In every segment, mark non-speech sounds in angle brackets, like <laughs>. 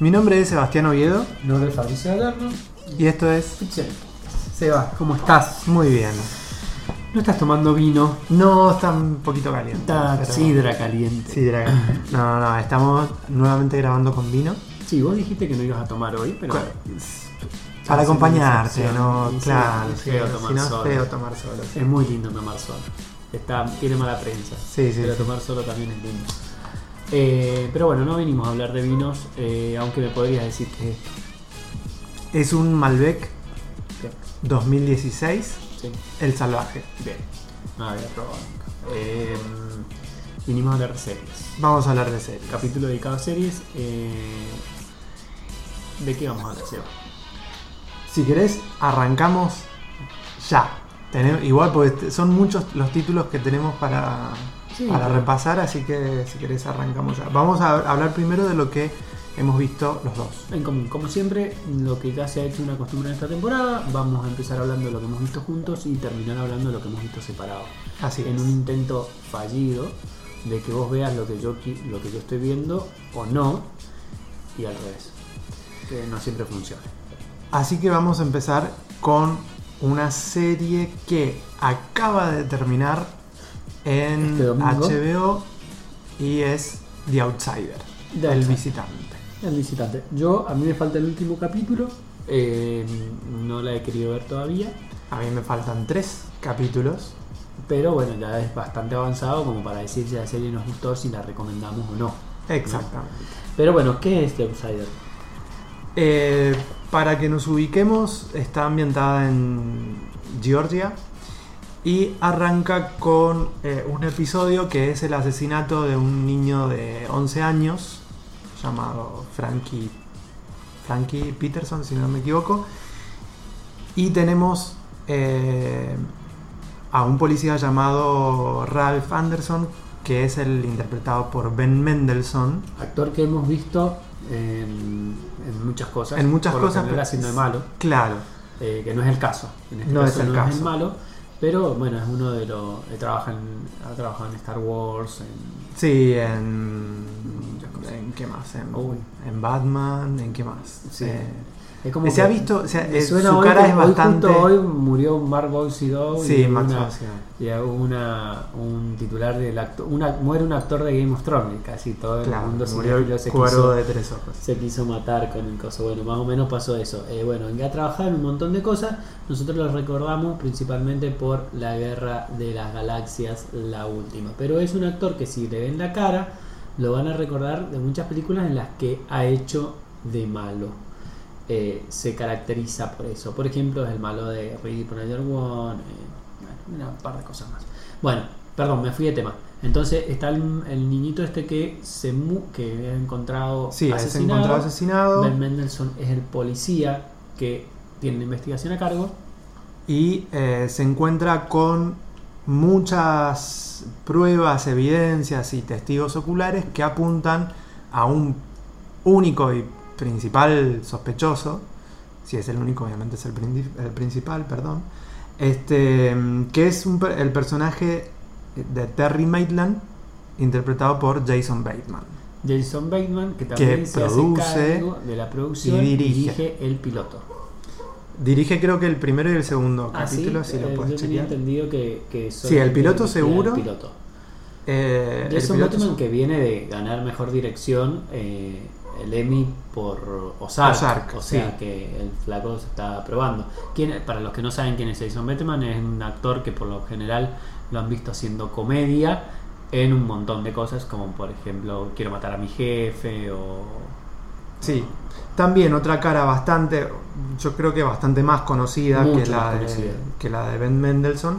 Mi nombre es Sebastián Oviedo Mi nombre es Fabricio Galerno. y esto es Ficción. Seba, ¿cómo estás? Muy bien. No estás tomando vino. No está un poquito caliente. Está pero- sidra caliente. Sidra. No, no, estamos nuevamente grabando con vino. Sí, vos dijiste que no ibas a tomar hoy, pero. Para acompañarte. ¿no? Sí, claro, es sí, feo si tomar no es solo. feo tomar solo. sí. Es muy lindo tomar solo. Está, tiene mala prensa. Sí, sí, Pero sí. tomar solo también es lindo. Eh, pero bueno, no vinimos a hablar de vinos, eh, aunque me podrías decir que es un Malbec ¿Qué? 2016, Sí. El Salvaje. Bien. No había probado nunca. Eh, vinimos a hablar de series. Vamos a hablar de series. Capítulo dedicado a series. ¿De qué vamos a hablar, Seba? Si querés, arrancamos ya. Tenemos, igual, porque son muchos los títulos que tenemos para, Sí, para repasar, así que si querés, arrancamos ya. Vamos a hablar primero de lo que hemos visto los dos. En común, como siempre, lo que ya se ha hecho una costumbre en esta temporada, vamos a empezar hablando de lo que hemos visto juntos y terminar hablando de lo que hemos visto separado. Así en es. un intento fallido de que vos veas lo que yo lo que yo estoy viendo o no y al revés. Que no siempre funciona. Así que vamos a empezar con una serie que acaba de terminar en Este. HBO y es The Outsider, The el Outsider. visitante. El visitante. Yo, a mí me falta el último capítulo. eh, no la he querido ver todavía. A mí me faltan tres capítulos. Pero bueno, ya es bastante avanzado como para decir si la serie nos gustó, si la recomendamos o no. Exactamente. Pero bueno, ¿qué es The Outsider? Eh, para que nos ubiquemos, está ambientada en Georgia y arranca con eh, un episodio que es el asesinato de un niño de 11 años llamado Frankie, Frankie Peterson, si no me equivoco. Y tenemos eh, a un policía llamado Ralph Anderson, que es el interpretado por Ben Mendelssohn. Actor que hemos visto en, en muchas cosas. En muchas por cosas, pero- haciendo de malo. Claro, eh, que no es el caso. En este No caso es el no es caso. el malo, pero bueno, es uno de los. trabaja en, ha trabajado en Star Wars, en. Sí, en. ¿En qué más? En, en Batman, ¿en qué más? Sí. Eh, Es como se ha visto, o sea, me eh, suena su hoy cara es hoy bastante. Justo hoy murió Mark Bolsido Sí, y Max una, y una, un titular del actor. Una, muere un actor de Game of Thrones, casi todo el Claro, mundo murió se quiso, de tres ojos. se quiso matar con el coso. Bueno, más o menos pasó eso. Eh, bueno, ha trabajado en un montón de cosas. Nosotros lo recordamos principalmente por la Guerra de las Galaxias, la última. Pero es un actor que si le ven la cara, lo van a recordar de muchas películas en las que ha hecho de malo. Eh, se caracteriza por eso. Por ejemplo, es el malo de Ready Player One. eh, bueno, un par de cosas más. Bueno, perdón, me fui de tema. Entonces está el, el niñito este que se mu que ha encontrado Sí, es asesinado. encontrado asesinado Ben Mendelssohn es el policía que tiene la investigación a cargo. y eh, se encuentra con muchas pruebas, evidencias y testigos oculares que apuntan a un único y principal sospechoso, si es el único, obviamente es el, el principal, perdón, este, que es un el personaje de Terry Maitland, interpretado por Jason Bateman. Jason Bateman, que también Que se hace produce cargo de la producción y dirige. dirige el piloto. Dirige creo que el primero y el segundo Ah, sí, capítulo, si lo Eh, puedes yo tenía entendido que, que Sí, el piloto seguro. el piloto. Eh, Jason Bateman que viene de ganar mejor dirección eh, el Emmy por Ozark, Ozark, o sea sí. que el flaco se está probando. ¿Quién- para los que no saben quién es Jason Bateman, es un actor que por lo general lo han visto haciendo comedia en un montón de cosas, como por ejemplo Quiero matar a mi jefe o... Sí, también otra cara bastante, yo creo que bastante más conocida, Mucho que, la más de, conocida. que la de Ben Mendelssohn.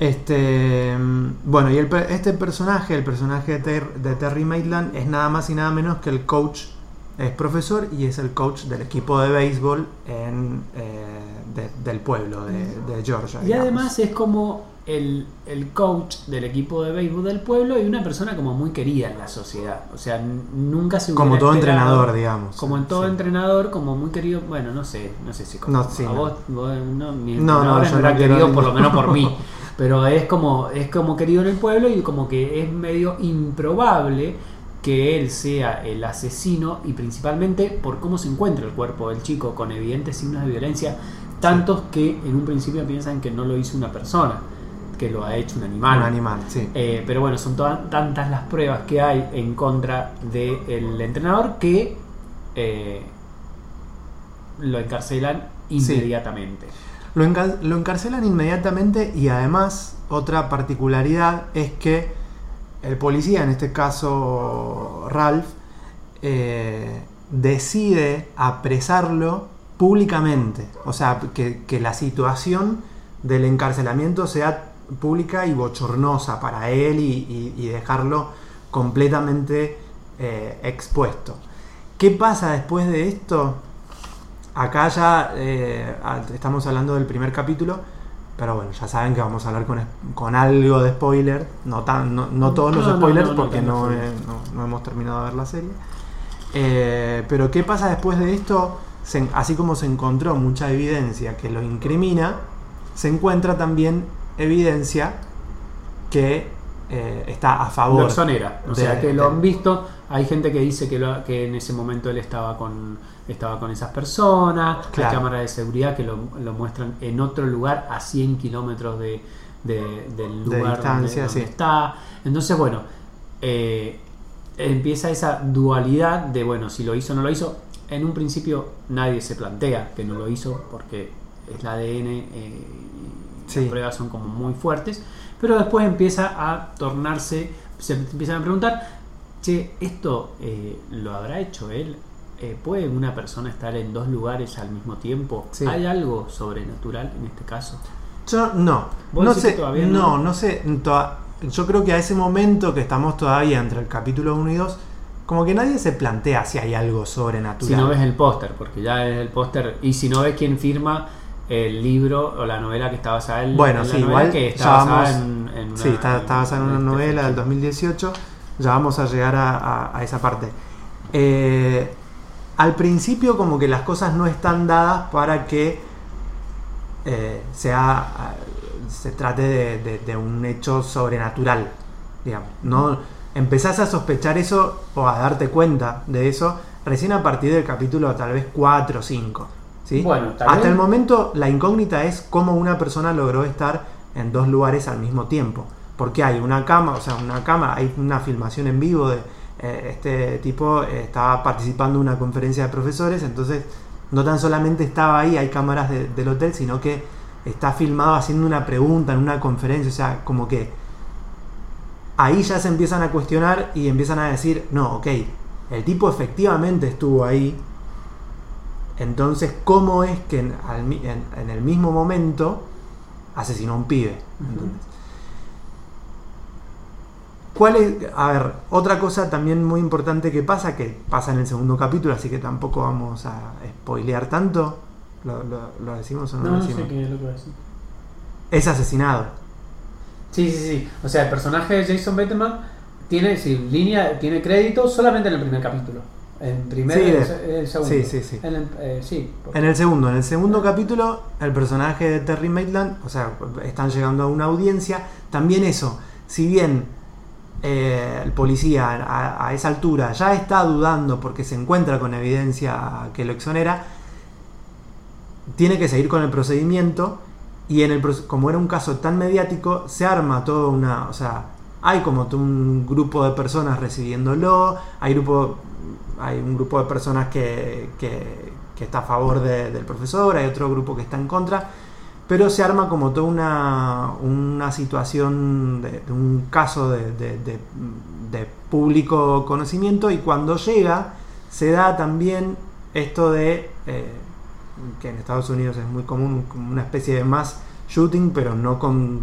Este, mm, bueno, y el este personaje, el personaje de, Ter- de Terry Maitland, es nada más y nada menos que el coach, es profesor y es el coach del equipo de béisbol en, eh, de- del pueblo de, de Georgia. Y digamos. además es como el, el coach del equipo de béisbol del pueblo y una persona como muy querida en la sociedad. O sea, nunca se como todo entrenador, digamos. Como en todo Sí. entrenador, como muy querido, bueno, no sé, no sé si como No, sí, a no. vos, vos no, mi No, no, yo no querido ni- por lo menos por mí, <laughs> pero es como es como querido en el pueblo y como que es medio improbable que él sea el asesino y principalmente por cómo se encuentra el cuerpo del chico con evidentes signos de violencia, tantos que en un principio piensan que no lo hizo una persona, que lo ha hecho un animal. Un animal, sí. Eh, pero bueno, son todas, tantas las pruebas que hay en contra del entrenador que eh, lo encarcelan inmediatamente. Lo, enca- lo encarcelan inmediatamente y además otra particularidad es que el policía, en este caso Ralph, eh, decide apresarlo públicamente. O sea, que, la situación del encarcelamiento sea pública y bochornosa para él y dejarlo completamente eh, expuesto. ¿Qué pasa después de esto? Acá ya eh, estamos hablando del primer capítulo, pero bueno, ya saben que vamos a hablar con, algo de spoiler, no, tan, no, no todos los spoilers porque no, eh, no- hemos terminado de ver la serie. Eh, pero ¿qué pasa después de esto? Se así como se encontró mucha evidencia que lo incrimina, se encuentra también evidencia que eh, está a Lo favor. exonera. O de- sea, que lo han visto. Hay gente que dice que, lo- que en ese momento él estaba con, estaba con esas personas. Claro. Hay cámaras de seguridad que lo, lo muestran en otro lugar a 100 kilómetros de, de- del De lugar donde, donde sí. está. Entonces, bueno, eh, empieza esa dualidad de, bueno, si lo hizo o no lo hizo. En un principio nadie se plantea que no lo hizo porque es el ADN eh, y Sí. las pruebas son como muy fuertes. Pero después empieza a tornarse, se empiezan a preguntar, che, ¿esto eh, lo habrá hecho él? Eh, ¿Puede una persona estar en dos lugares al mismo tiempo? Sí. ¿Hay algo sobrenatural en este caso? Yo no. ¿Vos No sé, todavía no, no? no sé. Yo creo que a ese momento que estamos todavía entre el capítulo 1 y 2, como que nadie se plantea si hay algo sobrenatural. Si no ves el póster, porque ya es el póster, y si no ves quién firma el libro o la novela que está basada en, Bueno, en la sí, novela igual que está basada en, en una- sí, está, está basada en una novela del fecha. 2018. Ya vamos a llegar a, a- a esa parte. Eh, al principio como que las cosas no están dadas para que eh, sea ah, se trate de, de- de un hecho sobrenatural. Digamos. No empezás a sospechar eso o a darte cuenta de eso recién a partir del capítulo tal vez 4 o 5. ¿sí? Bueno, Hasta el momento la incógnita es cómo una persona logró estar en dos lugares al mismo tiempo. Porque hay una cama, o sea, una cama, hay una filmación en vivo de eh, este tipo eh, estaba participando en una conferencia de profesores, entonces no tan solamente estaba ahí, hay cámaras de- del hotel, sino que está filmado haciendo una pregunta en una conferencia, o sea, como que ahí ya se empiezan a cuestionar y empiezan a decir, no, ok, el tipo efectivamente estuvo ahí, entonces, ¿cómo es que en, el mismo momento asesinó a un pibe? ¿Cuál es? A ver, otra cosa también muy importante que pasa, que pasa en el segundo capítulo, así que tampoco vamos a spoilear tanto. ¿Lo, lo- lo decimos o no, No, lo no decimos? sé qué es lo que decir. Es asesinado. Sí, sí, sí. O sea, el personaje de Jason Bateman tiene, sí, línea, tiene crédito solamente en el primer capítulo. En primer Sí, se- el segundo. sí, sí, sí. En el- eh, sí, porque- En el segundo, en el segundo capítulo, el personaje de Terry Maitland, o sea, están llegando a una audiencia. También eso, si bien eh, el policía a, esa altura ya está dudando porque se encuentra con evidencia que lo exonera, tiene que seguir con el procedimiento y en el como era un caso tan mediático, se arma toda una, o sea, hay como un grupo de personas recibiéndolo, hay grupo hay un grupo de personas que, que- está a favor de- del profesor, hay otro grupo que está en contra, pero se arma como toda una, una situación de, de un caso de, de- público conocimiento y cuando llega se da también esto de eh, que en Estados Unidos es muy común una especie de mass shooting pero no con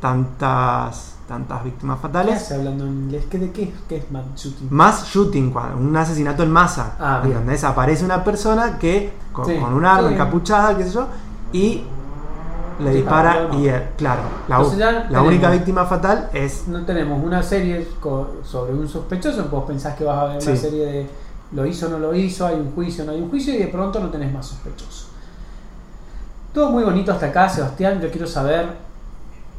tantas tantas víctimas ¿Qué fatales hace hablando en inglés? ¿Qué, ¿De qué, qué es mass shooting? Mass shooting, un asesinato en masa. Ah. ¿entendés? Aparece una persona que con, Sí, con un arma sí. encapuchada, qué sé yo, y le dispara y eh, claro, la, tenemos- única víctima fatal es No tenemos una serie sobre un sospechoso, vos pensás que vas a ver una Sí. serie de lo hizo o no lo hizo, hay un juicio o no hay un juicio y de pronto no tenés más sospechoso. Todo muy bonito hasta acá, Sebastián. Yo quiero saber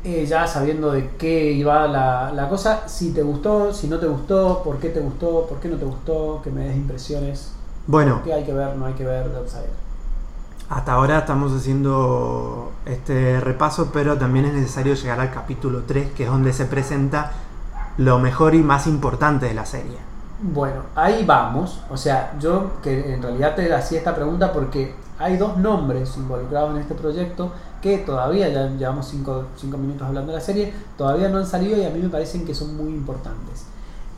eh, ya sabiendo de qué iba la, la cosa, si te gustó, si no te gustó, por qué te gustó, por qué no te gustó, que me des impresiones, Bueno, qué hay que ver, no hay que ver de Outsider. Hasta ahora estamos haciendo este repaso, pero también es necesario llegar al capítulo 3, que es donde se presenta lo mejor y más importante de la serie. Bueno, ahí vamos. O sea, yo que en realidad te hacía esta pregunta porque hay dos nombres involucrados en este proyecto que todavía, ya llevamos cinco, cinco minutos hablando de la serie, todavía no han salido y a mí me parecen que son muy importantes.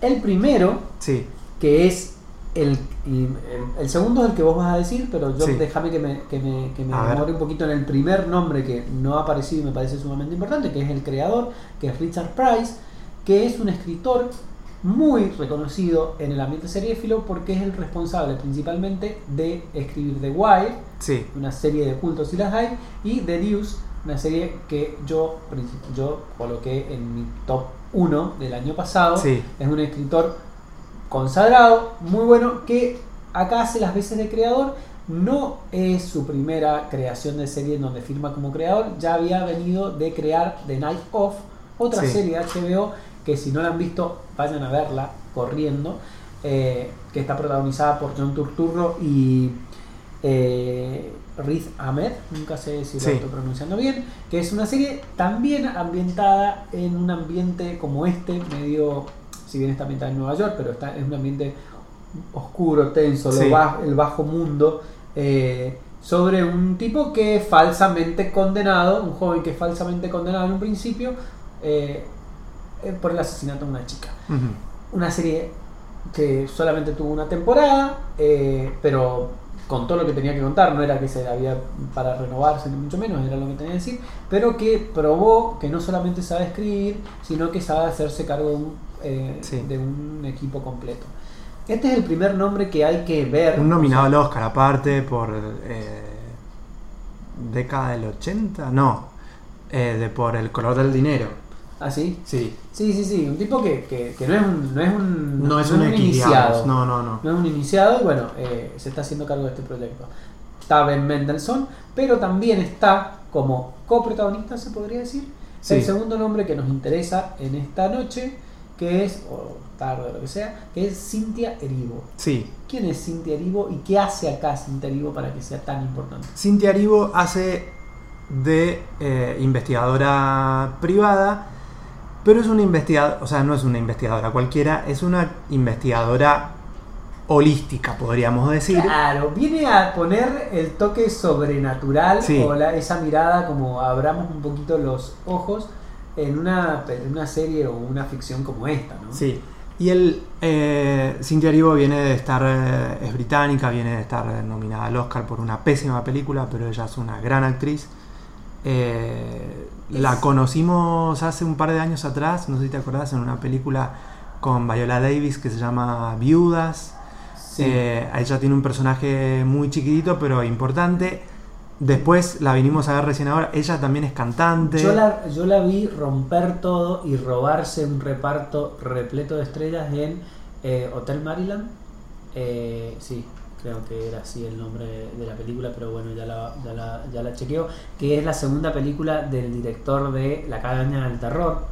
El primero, Sí, que es el, y el, segundo es el que vos vas a decir, pero yo Sí. déjame que me, que me, que me demore un poquito en el primer nombre que no ha aparecido y me parece sumamente importante, que es el creador, que es Richard Price, que es un escritor muy reconocido en el ambiente seriéfilo porque es el responsable principalmente de escribir The Wire, sí, una serie de cultos si las hay, y The Deuce, una serie que yo, yo coloqué en mi top 1 del año pasado. sí. Es un escritor consagrado, muy bueno, que acá hace las veces de creador. No es su primera creación de serie en donde firma como creador, ya había venido de crear The Night Of, otra Sí. serie de HBO que si no la han visto vayan a verla corriendo, eh, que está protagonizada por John Turturro y eh, Riz Ahmed, nunca sé si lo Sí. estoy pronunciando bien, que es una serie también ambientada en un ambiente como este, medio, si bien está ambientada en Nueva York, pero está en un ambiente oscuro, tenso, lo el bajo mundo, eh, sobre un tipo que es falsamente condenado, un joven que es falsamente condenado en un principio eh, eh, por el asesinato de una chica. Una serie que solamente tuvo una temporada, eh, pero contó lo que tenía que contar, no era que se había para renovarse, ni mucho menos, era lo que tenía que decir, pero que probó que no solamente sabe escribir, sino que sabe hacerse cargo de un, eh, Sí. de un equipo completo. Este es el primer nombre que hay que ver. Un nominado o al Oscar aparte por eh, década del 80, no, eh, de por el color del dinero. ¿Ah, sí? Sí, Sí, sí, sí, un tipo que, que- que no es un, no es un, no es un iniciado. no, no, no. no es un iniciado y bueno, eh, se está haciendo cargo de este proyecto. Está Ben Mendelssohn, pero también está como coprotagonista, se podría decir, Sí. el segundo nombre que nos interesa en esta noche, que es, o tarde o lo que sea, que es Cynthia Erivo. Sí, ¿Quién es Cynthia Erivo y qué hace acá Cynthia Erivo para que sea tan importante? Cintia Aribo hace de eh, investigadora privada, pero es una investigadora, o sea, no es una investigadora cualquiera, es una investigadora holística, podríamos decir. Claro, viene a poner el toque sobrenatural Sí. o la- esa mirada como abramos un poquito los ojos en una, en una serie o una ficción como esta, ¿no? Sí. Y el eh, Cynthia Erivo viene de estar, eh, es británica, viene de estar eh, nominada al Oscar por una pésima película, pero ella es una gran actriz. Eh, la conocimos hace un par de años atrás, no sé si te acordás, en una película con Viola Davis que se llama Viudas. Sí. Eh, ella tiene un personaje muy chiquitito pero importante. Después la vinimos a ver recién ahora. Ella también es cantante. Yo la, yo la vi romper todo y robarse un reparto repleto de estrellas en eh, Hotel Maryland. Eh, sí, creo que era así el nombre de la película, pero bueno, ya la, ya la, ya la chequeo. Que es la segunda película del director de La Cabaña del Terror.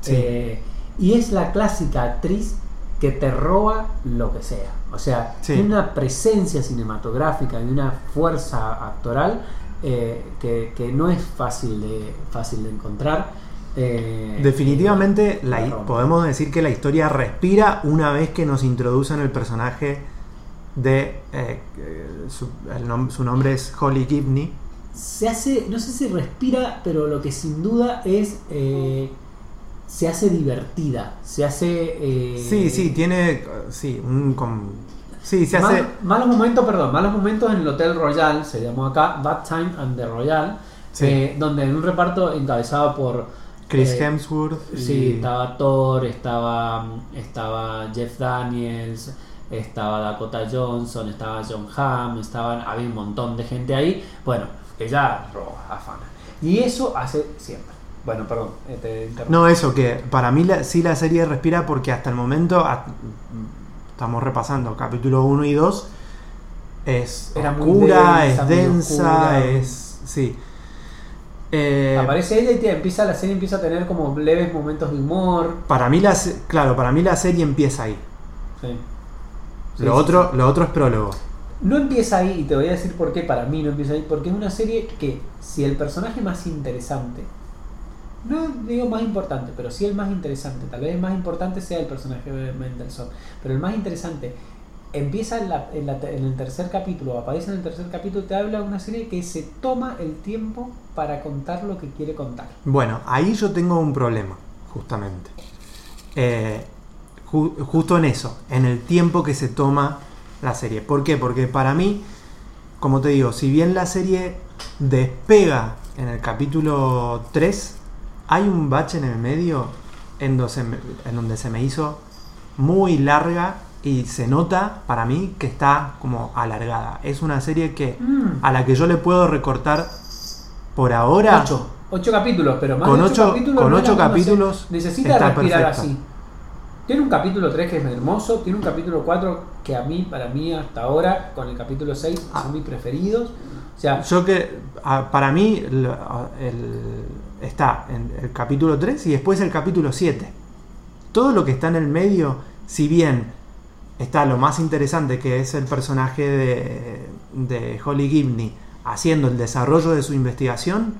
Sí. Eh, y es la clásica actriz que te roba lo que sea. O sea, Sí. tiene una presencia cinematográfica y una fuerza actoral eh, que, que no es fácil de, fácil de encontrar. Eh, Definitivamente la la podemos decir que la historia respira una vez que nos introducen el personaje de... eh, su, el nom- su nombre es Holly Gibney. se hace, no sé si respira, pero lo que sin duda es, se hace divertida, se hace... eh, Sí, sí, tiene... Sí, un... com- sí, se Mal- hace... malos momentos, perdón, malos momentos en el Hotel Royal, se llamó acá Bad Time and the Royal, Sí. eh, donde en un reparto encabezado por Chris eh, Hemsworth. y- Sí, estaba Thor, estaba, estaba Jeff Daniels, estaba Dakota Johnson, estaba John Hamm, estaban, había un montón de gente ahí. Bueno, ella roba, afana. Y eso hace siempre. Bueno, perdón, eh, te. No, eso, que para mí la- sí la serie respira porque hasta el momento a- estamos repasando capítulo 1 y 2. Es Era muy oscura, densa, es densa, oscura. es. Sí. Eh, Aparece ella y te empieza, la serie empieza a tener como leves momentos de humor. para mí la, claro, para mí la serie empieza ahí. Sí. Sí, lo, sí, otro, lo otro es prólogo. No empieza ahí, y te voy a decir por qué para mí no empieza ahí, porque es una serie que si el personaje más interesante, no digo más importante, pero sí el más interesante, tal vez el más importante sea el personaje de Mendelssohn, pero el más interesante empieza en, el tercer capítulo, aparece en el tercer capítulo, te habla una serie que se toma el tiempo para contar lo que quiere contar. Bueno, ahí yo tengo un problema, justamente. Eh, ju- justo en eso, en el tiempo que se toma la serie. ¿Por qué? Porque para mí, como te digo, si bien la serie despega en el capítulo 3, hay un bache en el medio en donde se me, hizo muy larga y se nota para mí que está como alargada. Es una serie que Mm. a la que yo le puedo recortar por ahora Ocho. Ocho capítulos, pero más Con de ocho- capítulos con ocho capítulos necesita está respirar perfecto. así. Tiene un capítulo 3 que es hermoso, tiene un capítulo 4 que a mí, para mí hasta ahora, con el capítulo 6 Ah. son mis preferidos. O sea, Yo que para mí el- el- está en el capítulo 3 y después el capítulo 7. Todo lo que está en el medio, si bien está lo más interesante que es el personaje de, de Holly Gibney haciendo el desarrollo de su investigación,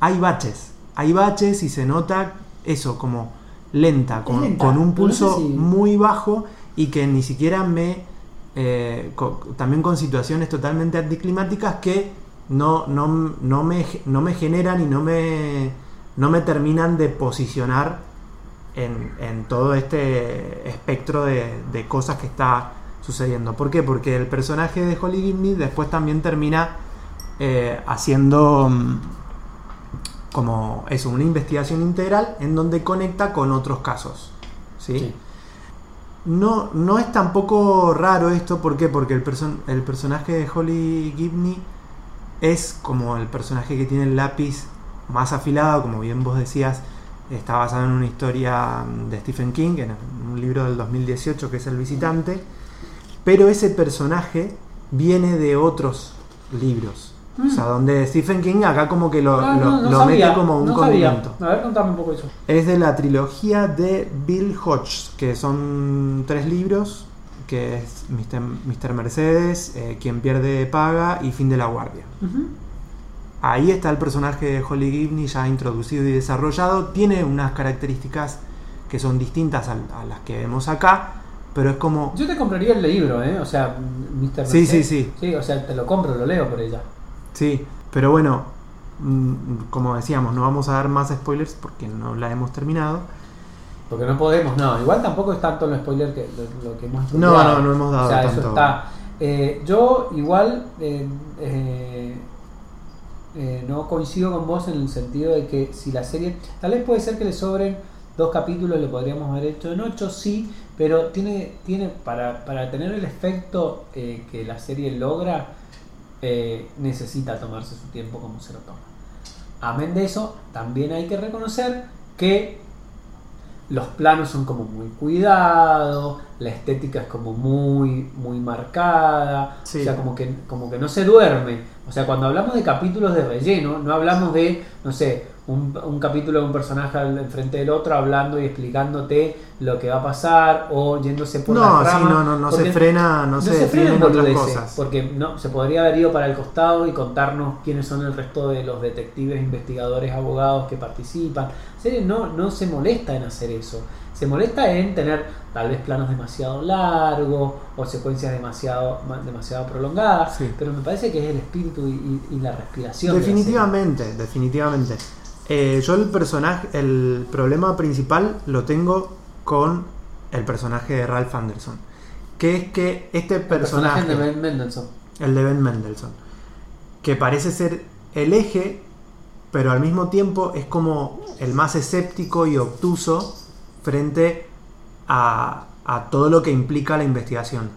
hay baches. Hay baches y se nota eso como lenta, con, lenta, con un pero no sé pulso si- muy bajo y que ni siquiera me eh, también con situaciones totalmente anticlimáticas que no, no, no, me, no me generan y no me, no me terminan de posicionar en, en todo este espectro de, de cosas que está sucediendo. ¿Por qué? Porque el personaje de Holly Gibney después también termina eh, haciendo mm, como eso, una investigación integral en donde conecta con otros casos. ¿sí? sí. No, no es tampoco raro esto, ¿por qué? Porque el, person- el personaje de Holly Gibney es como el personaje que tiene el lápiz más afilado, como bien vos decías, está basado en una historia mm, de Stephen King, en un libro del 2018 que es El Visitante, pero ese personaje viene de otros libros. O sea, donde Stephen King acá como que lo, Ah, lo- no, no lo sabía, mete como un no condimento. A ver, contame un poco eso. Es de la trilogía de Bill Hodge, que son tres libros, que es Mr. Mercedes, eh, Quien pierde paga y Fin de la guardia. Ahí está el personaje de Holly Gibney ya introducido y desarrollado. Tiene unas características que son distintas a, a las que vemos acá, pero es como... Yo te compraría el libro, ¿eh? O sea, Mr. Sí, sí, Mercedes. sí. Sí, o sea, te lo compro, lo leo por ella. Sí, pero bueno, mm, como decíamos, no vamos a dar más spoilers porque no la hemos terminado. Porque no podemos, no. Igual tampoco es tanto el spoiler que lo, lo que hemos No, no, no hemos dado O sea, eso tanto. está. Eh, yo igual eh, eh, no coincido con vos en el sentido de que si la serie. Tal vez puede ser que le sobren dos capítulos, lo podríamos haber hecho en ocho, sí, pero tiene, tiene para, para tener el efecto que la serie logra, necesita tomarse su tiempo como se lo toma. Amén de eso, también hay que reconocer que los planos son como muy cuidados, la estética es como muy, muy marcada, Sí. o sea, como que, como que no se duerme. O sea, cuando hablamos de capítulos de relleno, no hablamos de, no sé, un, un capítulo de un personaje al enfrente del otro hablando y explicándote lo que va a pasar o yéndose por No, las sí, ramas, no, no, no se frena, no, no se, se frena en otras cosas. porque no se podría haber ido para el costado y contarnos quiénes son el resto de los detectives, investigadores, abogados que participan. La serie no, no se molesta en hacer eso. Se molesta en tener tal vez planos demasiado largos o secuencias demasiado, ma- demasiado prolongadas, Sí. pero me parece que es el espíritu y, y- y la respiración. de la Definitivamente, definitivamente. Eh, yo el personaje, el problema principal lo tengo con el personaje de Ralph Anderson. Que es que este serie. El personaje, personaje de Ben Mendelssohn. el de Ben Mendelssohn, que parece ser el eje, pero al mismo tiempo es como el más escéptico y obtuso frente a, a todo lo que implica la investigación.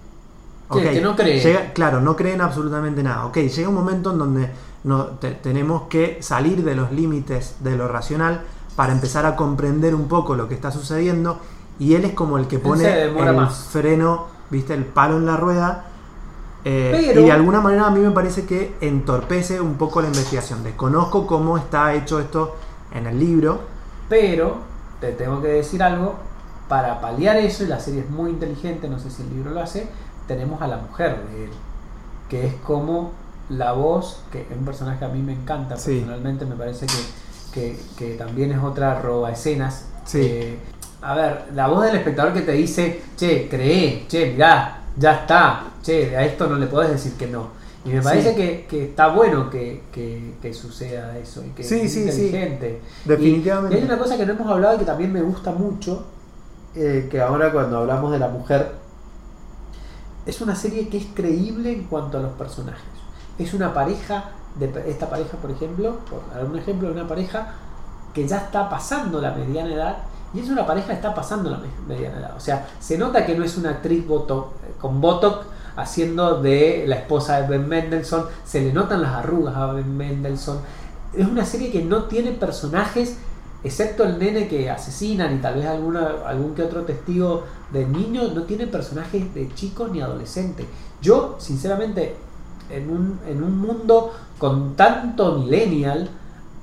Sí, que no cree. llega- claro, no creen absolutamente nada. Ok, llega un momento en donde no, te- tenemos que salir de los límites de lo racional para empezar a comprender un poco lo que está sucediendo y él es como el que pone el más. freno, viste, el palo en la rueda Eh, Pero- y de alguna manera a mí me parece que entorpece un poco la investigación. Desconozco cómo está hecho esto en el libro. Pero, te tengo que decir algo, para paliar eso, y la serie es muy inteligente, no sé si el libro lo hace, tenemos a la mujer de él, que es como la voz, que es un personaje que a mí me encanta Sí. personalmente, me parece que, que, que también es otra roba escenas. Sí. Eh, a ver, la voz del espectador que te dice, che, cree, che, mirá, ya está, che, a esto no le podés decir que no. Y me Sí. parece que, que está bueno que, que- que suceda eso y que Sí, es sí. inteligente. Definitivamente. Y, y hay una cosa que no hemos hablado y que también me gusta mucho, eh, que ahora cuando hablamos de la mujer, es una serie que es creíble en cuanto a los personajes. Es una pareja, de esta pareja por ejemplo, por dar un ejemplo una pareja que ya está pasando la mediana edad y es una pareja que está pasando la me- mediana edad. O sea, se nota que no es una actriz botox, con Botox haciendo de la esposa de Ben Mendelssohn, se le notan las arrugas a Ben Mendelssohn. Es una serie que no tiene personajes, excepto el nene que asesinan y tal vez alguna, algún que otro testigo de niño, no tiene personajes de chicos ni adolescentes. Yo, sinceramente, en un, en un mundo con tanto millennial,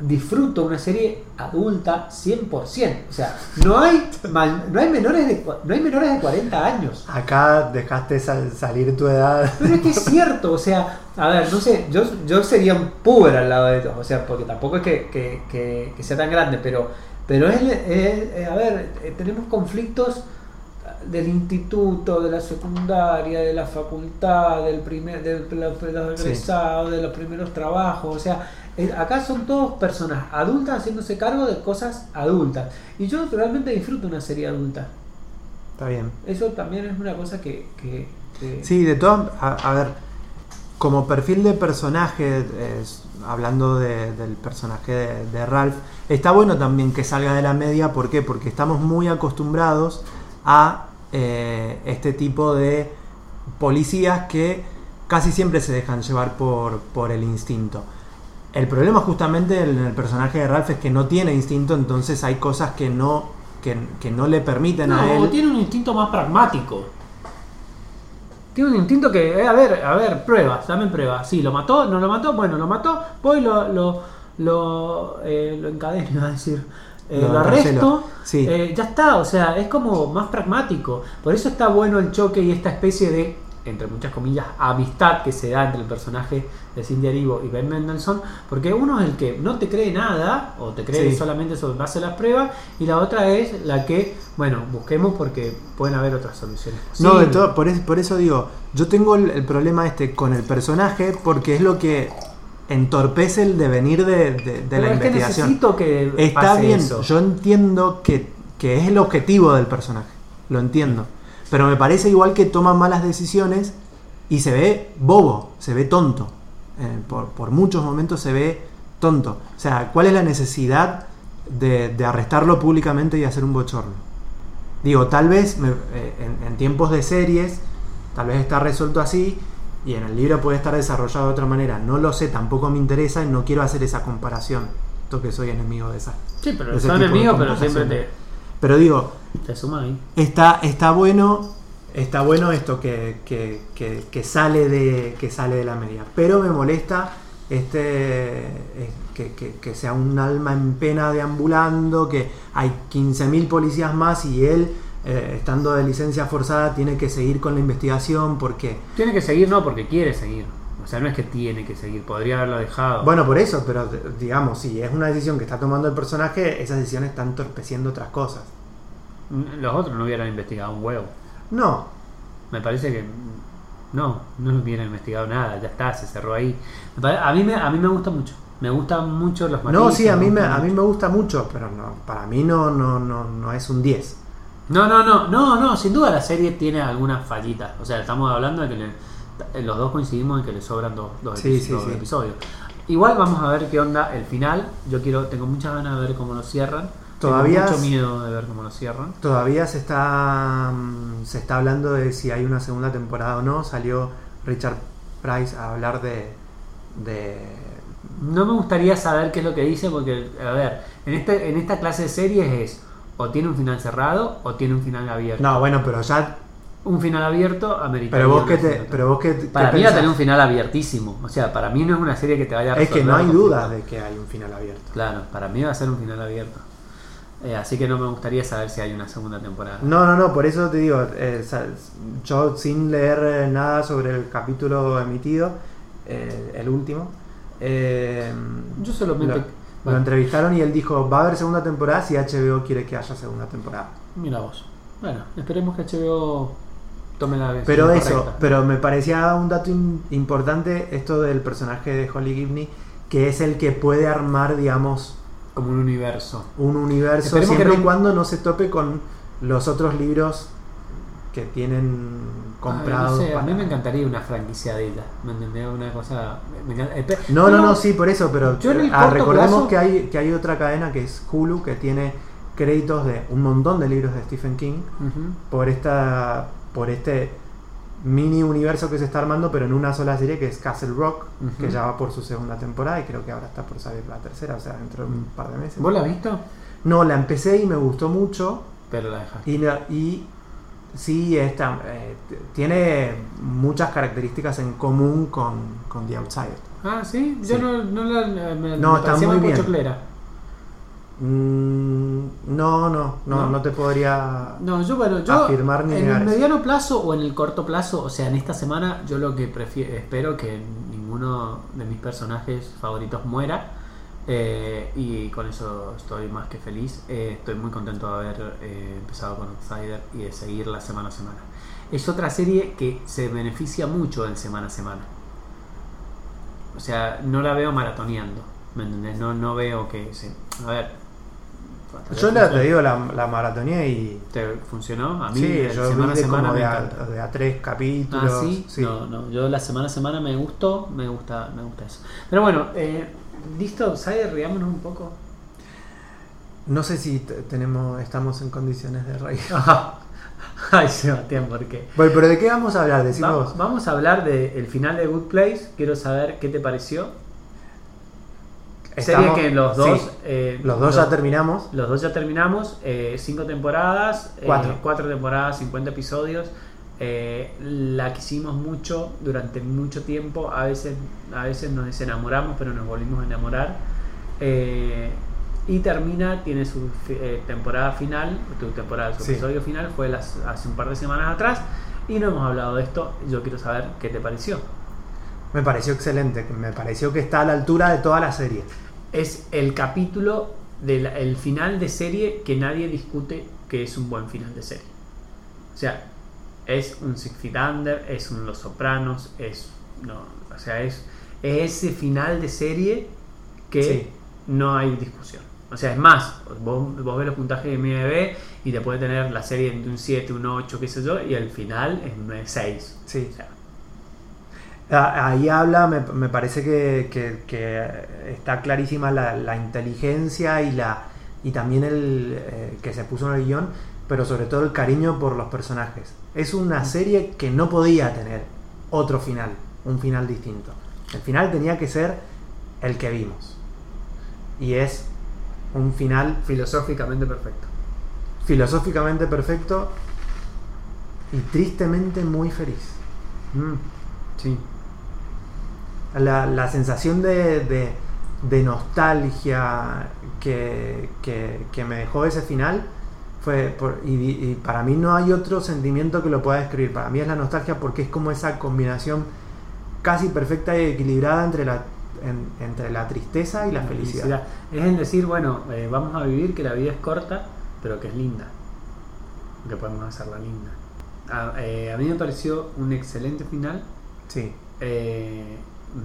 disfruto una serie adulta 100%. O sea, no hay, no hay, menores, de, no hay menores de 40 años. Acá dejaste sal- salir tu edad. Pero es que es cierto, o sea, a ver, no sé, yo, yo sería un puber al lado de ellos, o sea, porque tampoco es que, que- que- que sea tan grande, pero, pero es, es- es- a ver, eh, tenemos conflictos del instituto, de la secundaria, de la facultad, del primer, del, de los de los Sí. egresados, de los primeros trabajos, o sea, eh, acá son todos personas adultas haciéndose cargo de cosas adultas. Y yo realmente disfruto una serie adulta. Está bien. Eso también es una cosa que... que- que- Sí, de todas. A, a ver, como perfil de personaje, es- hablando de- del personaje de, de Ralph, está bueno también que salga de la media. ¿Por qué? Porque estamos muy acostumbrados a eh, este tipo de policías que casi siempre se dejan llevar por, por el instinto. El problema justamente en el personaje de Ralph es que no tiene instinto, entonces hay cosas que no, que, que no le permiten a él. tiene un instinto más pragmático. Tiene un instinto que, eh, a ver, a ver, pruebas, dame pruebas. Sí, lo mató, no lo mató, bueno, lo mató, voy, lo, lo, lo, eh, lo encadeno, <laughs> a decir. Eh, Lo lo, arresto, sí. eh, ya está, o sea, es como más pragmático. Por eso está bueno el choque y esta especie de, entre muchas comillas, amistad que se da entre el personaje de Cindy Arivo y Ben Mendelssohn, porque uno es el que no te cree nada, o te cree Sí. solamente sobre base a las pruebas, y la otra es la que, bueno, busquemos porque pueden haber otras soluciones. No, de todo, por, es- por eso digo, yo tengo el, el problema este con el personaje porque es lo que entorpece el devenir de, de- de Pero la es que investigación. necesito que Está bien, eso. yo entiendo que, que es el objetivo del personaje, lo entiendo. Pero me parece igual que toma malas decisiones y se ve bobo, se ve tonto. Eh, por, por muchos momentos se ve tonto. O sea, ¿cuál es la necesidad de, de arrestarlo públicamente y hacer un bochorno? Digo, tal vez me- eh, en, en tiempos de series, tal vez está resuelto así y en el libro puede estar desarrollado de otra manera. No lo sé, tampoco me interesa y no quiero hacer esa comparación. Esto que soy enemigo de esa. Sí, pero son enemigos, pero siempre te, Pero digo, te suman ahí. está, está bueno. Está bueno esto que, que- que- que sale de, que sale de la media. Pero me molesta este eh, que, que- que sea un alma en pena deambulando, que hay 15.000 policías más y él, eh, estando de licencia forzada, tiene que seguir con la investigación porque... Tiene que seguir, no, porque quiere seguir. O sea, no es que tiene que seguir, podría haberlo dejado. Bueno, por eso, pero d- digamos, si es una decisión que está tomando el personaje, esas decisiones están entorpeciendo otras cosas. Los otros no hubieran investigado un huevo. No, Me parece que no, no hubieran investigado nada, ya está, se cerró ahí. Me A mí me, a mí me gusta mucho. Me gustan mucho los no, matices, sí, a mí, me, gustan a mí me gusta mucho, pero no, para mí no, no, no, no es un 10. No, no, no, no, no, sin duda la serie tiene algunas fallitas. O sea, estamos hablando de que le- los dos coincidimos en que le sobran dos, dos Sí, epi- sí, dos sí. episodios. Igual vamos a ver qué onda el final. Yo quiero, tengo muchas ganas de ver cómo lo cierran. Todavía Tengo mucho miedo de ver cómo lo cierran. Todavía se está, mm, se está hablando de si hay una segunda temporada o no. Salió Richard Price a hablar de... de No me gustaría saber qué es lo que dice porque, a ver, en, este, en esta clase de series es o tiene un final cerrado o tiene un final abierto. no, bueno, pero ya un final abierto americano. Pero vos que te, pero vos que, Para mí va a tener un final abiertísimo. O sea, para mí no es una serie que te vaya a Es que resolver no hay dudas de que hay un final abierto. Claro, para mí va a ser un final abierto. Eh, así que no me gustaría saber si hay una segunda temporada. No, no, no, por eso te digo, eh, yo sin leer eh, nada sobre el capítulo emitido, eh, el último, Yo solamente. lo, lo entrevistaron y él dijo, va a haber segunda temporada si HBO quiere que haya segunda temporada. mira vos. Bueno, esperemos que HBO tome la decisión Pero eso, correcta. pero me parecía un dato in- importante esto del personaje de Holly Gibney, que es el que puede armar, digamos, Como un universo. un universo Esperemos que siempre no- y cuando no se tope con los otros libros que tienen comprados. Ay, no sé, a mí para- me encantaría una franquicia de ella. ¿Me entendés? Una cosa. me encanta- espe- No, no, no, sí, por eso, pero Yo en el ah, recordemos plazo- que hay que hay otra cadena que es Hulu que tiene créditos de un montón de libros de Stephen King por esta por este mini universo que se está armando, pero en una sola serie que es Castle Rock, que ya va por su segunda temporada y creo que ahora está por salir la tercera, o sea, dentro de un par de meses. ¿Vos la has visto? No, la empecé y me gustó mucho Pero la dejaste. y, la- y sí, esta, eh, tiene muchas características en común con, con The Outsider. Ah, sí. Yo Sí. no, no la. Me, No, me está muy bien. Mm, no, no, no, ¿No? no, te podría... No, yo bueno, yo Afirmar ni en el eso. mediano plazo o en el corto plazo, o sea, en esta semana, yo lo que prefiero, espero que ninguno de mis personajes favoritos muera. Eh, y con eso estoy más que feliz. Eh, estoy muy contento de haber eh, empezado con Outsider y de seguirla semana a semana. Es otra serie que se beneficia mucho en semana a semana. O sea, no la veo maratoneando. ¿Me entendés? No, no veo que se. A ver. Yo la, te digo la, la maratonía y... ¿Te funcionó? A mí Sí, yo semana a semana como me de a, de a tres capítulos. Ah, ¿sí? No, no, yo la semana a semana me gustó, me gusta, me gusta eso. Pero bueno, eh, listo, Outsider, riámonos un poco. No sé si tenemos, estamos en condiciones de reír. <laughs> Ay, Sebastián, ¿por qué? Bueno, pero ¿de qué vamos a hablar? Decimos... Vamos, vamos a hablar del final de Good Place. Quiero saber qué te pareció. estamos- Serie que los dos. sí, eh, los dos ya terminamos. Los dos ya terminamos. eh, cinco temporadas. eh, Cuatro. cuatro temporadas, 50 episodios. Eh, la quisimos mucho durante mucho tiempo. A veces, a veces nos desenamoramos, pero nos volvimos a enamorar. eh, y termina, tiene su eh, temporada final. Tu temporada, su Sí. episodio final fue las- hace un par de semanas atrás. Y no hemos hablado de esto. Yo quiero saber qué te pareció. Me pareció excelente, me pareció que está a la altura de toda la serie. Es el capítulo del el final de serie que nadie discute que es un buen final de serie. O sea, es un Six Feet Under, es un Los Sopranos, es. No, o sea, es, es ese final de serie que Sí. no hay discusión. O sea, es más, vos, vos ves los puntajes de MDB y te puede tener la serie de un 7, un 8, qué sé yo, y el final es un 6. Sí. O sea, Ah, Ahí habla, me, me parece que, que- que está clarísima la, la inteligencia y la y también el eh, que se puso en el guion, pero sobre todo el cariño por los personajes. Es una serie que no podía tener otro final, un final distinto. El final tenía que ser el que vimos. Y es un final filosóficamente perfecto. filosóficamente perfecto y tristemente muy feliz. Mm, sí. La, la sensación de, de- de nostalgia que, que- que me dejó ese final fue por- y, y para mí no hay otro sentimiento que lo pueda describir. Para mí es la nostalgia porque es como esa combinación casi perfecta y equilibrada entre la, en- entre la tristeza y la felicidad. Es en decir, bueno, eh, vamos a vivir que la vida es corta, pero que es linda. Que podemos hacerla linda. A, eh, a mí me pareció un excelente final. Sí, Eh,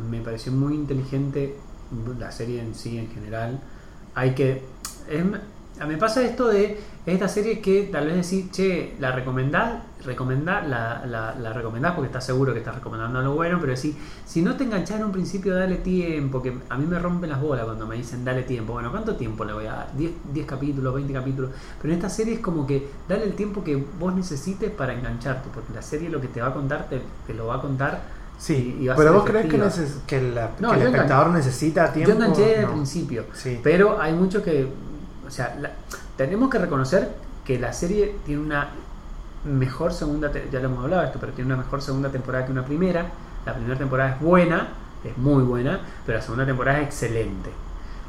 me pareció muy inteligente la serie en sí, en general. Hay que. es- me pasa esto de esta serie que tal vez decís, che, la recomendás, recomendá, la, la, la recomendás porque estás seguro que estás recomendando algo bueno, pero decís, si no te enganchás en un principio, dale tiempo, que a mí me rompen las bolas cuando me dicen dale tiempo. Bueno, ¿cuánto tiempo le voy a dar? ¿10, 10 capítulos, 20 capítulos? Pero en esta serie es como que dale el tiempo que vos necesites para engancharte, porque la serie lo que te va a contar, te, te lo va a contar sí. y- a pero vos crees que, efectiva. neces- que, la- No, que el espectador necesita tiempo. Yo enganché desde el No. principio. Sí. Pero hay mucho que. O sea, tenemos que reconocer que la serie tiene una mejor segunda, ya lo hemos hablado esto, pero tiene una mejor segunda temporada que una primera. La primera temporada es buena, es muy buena, pero la segunda temporada es excelente.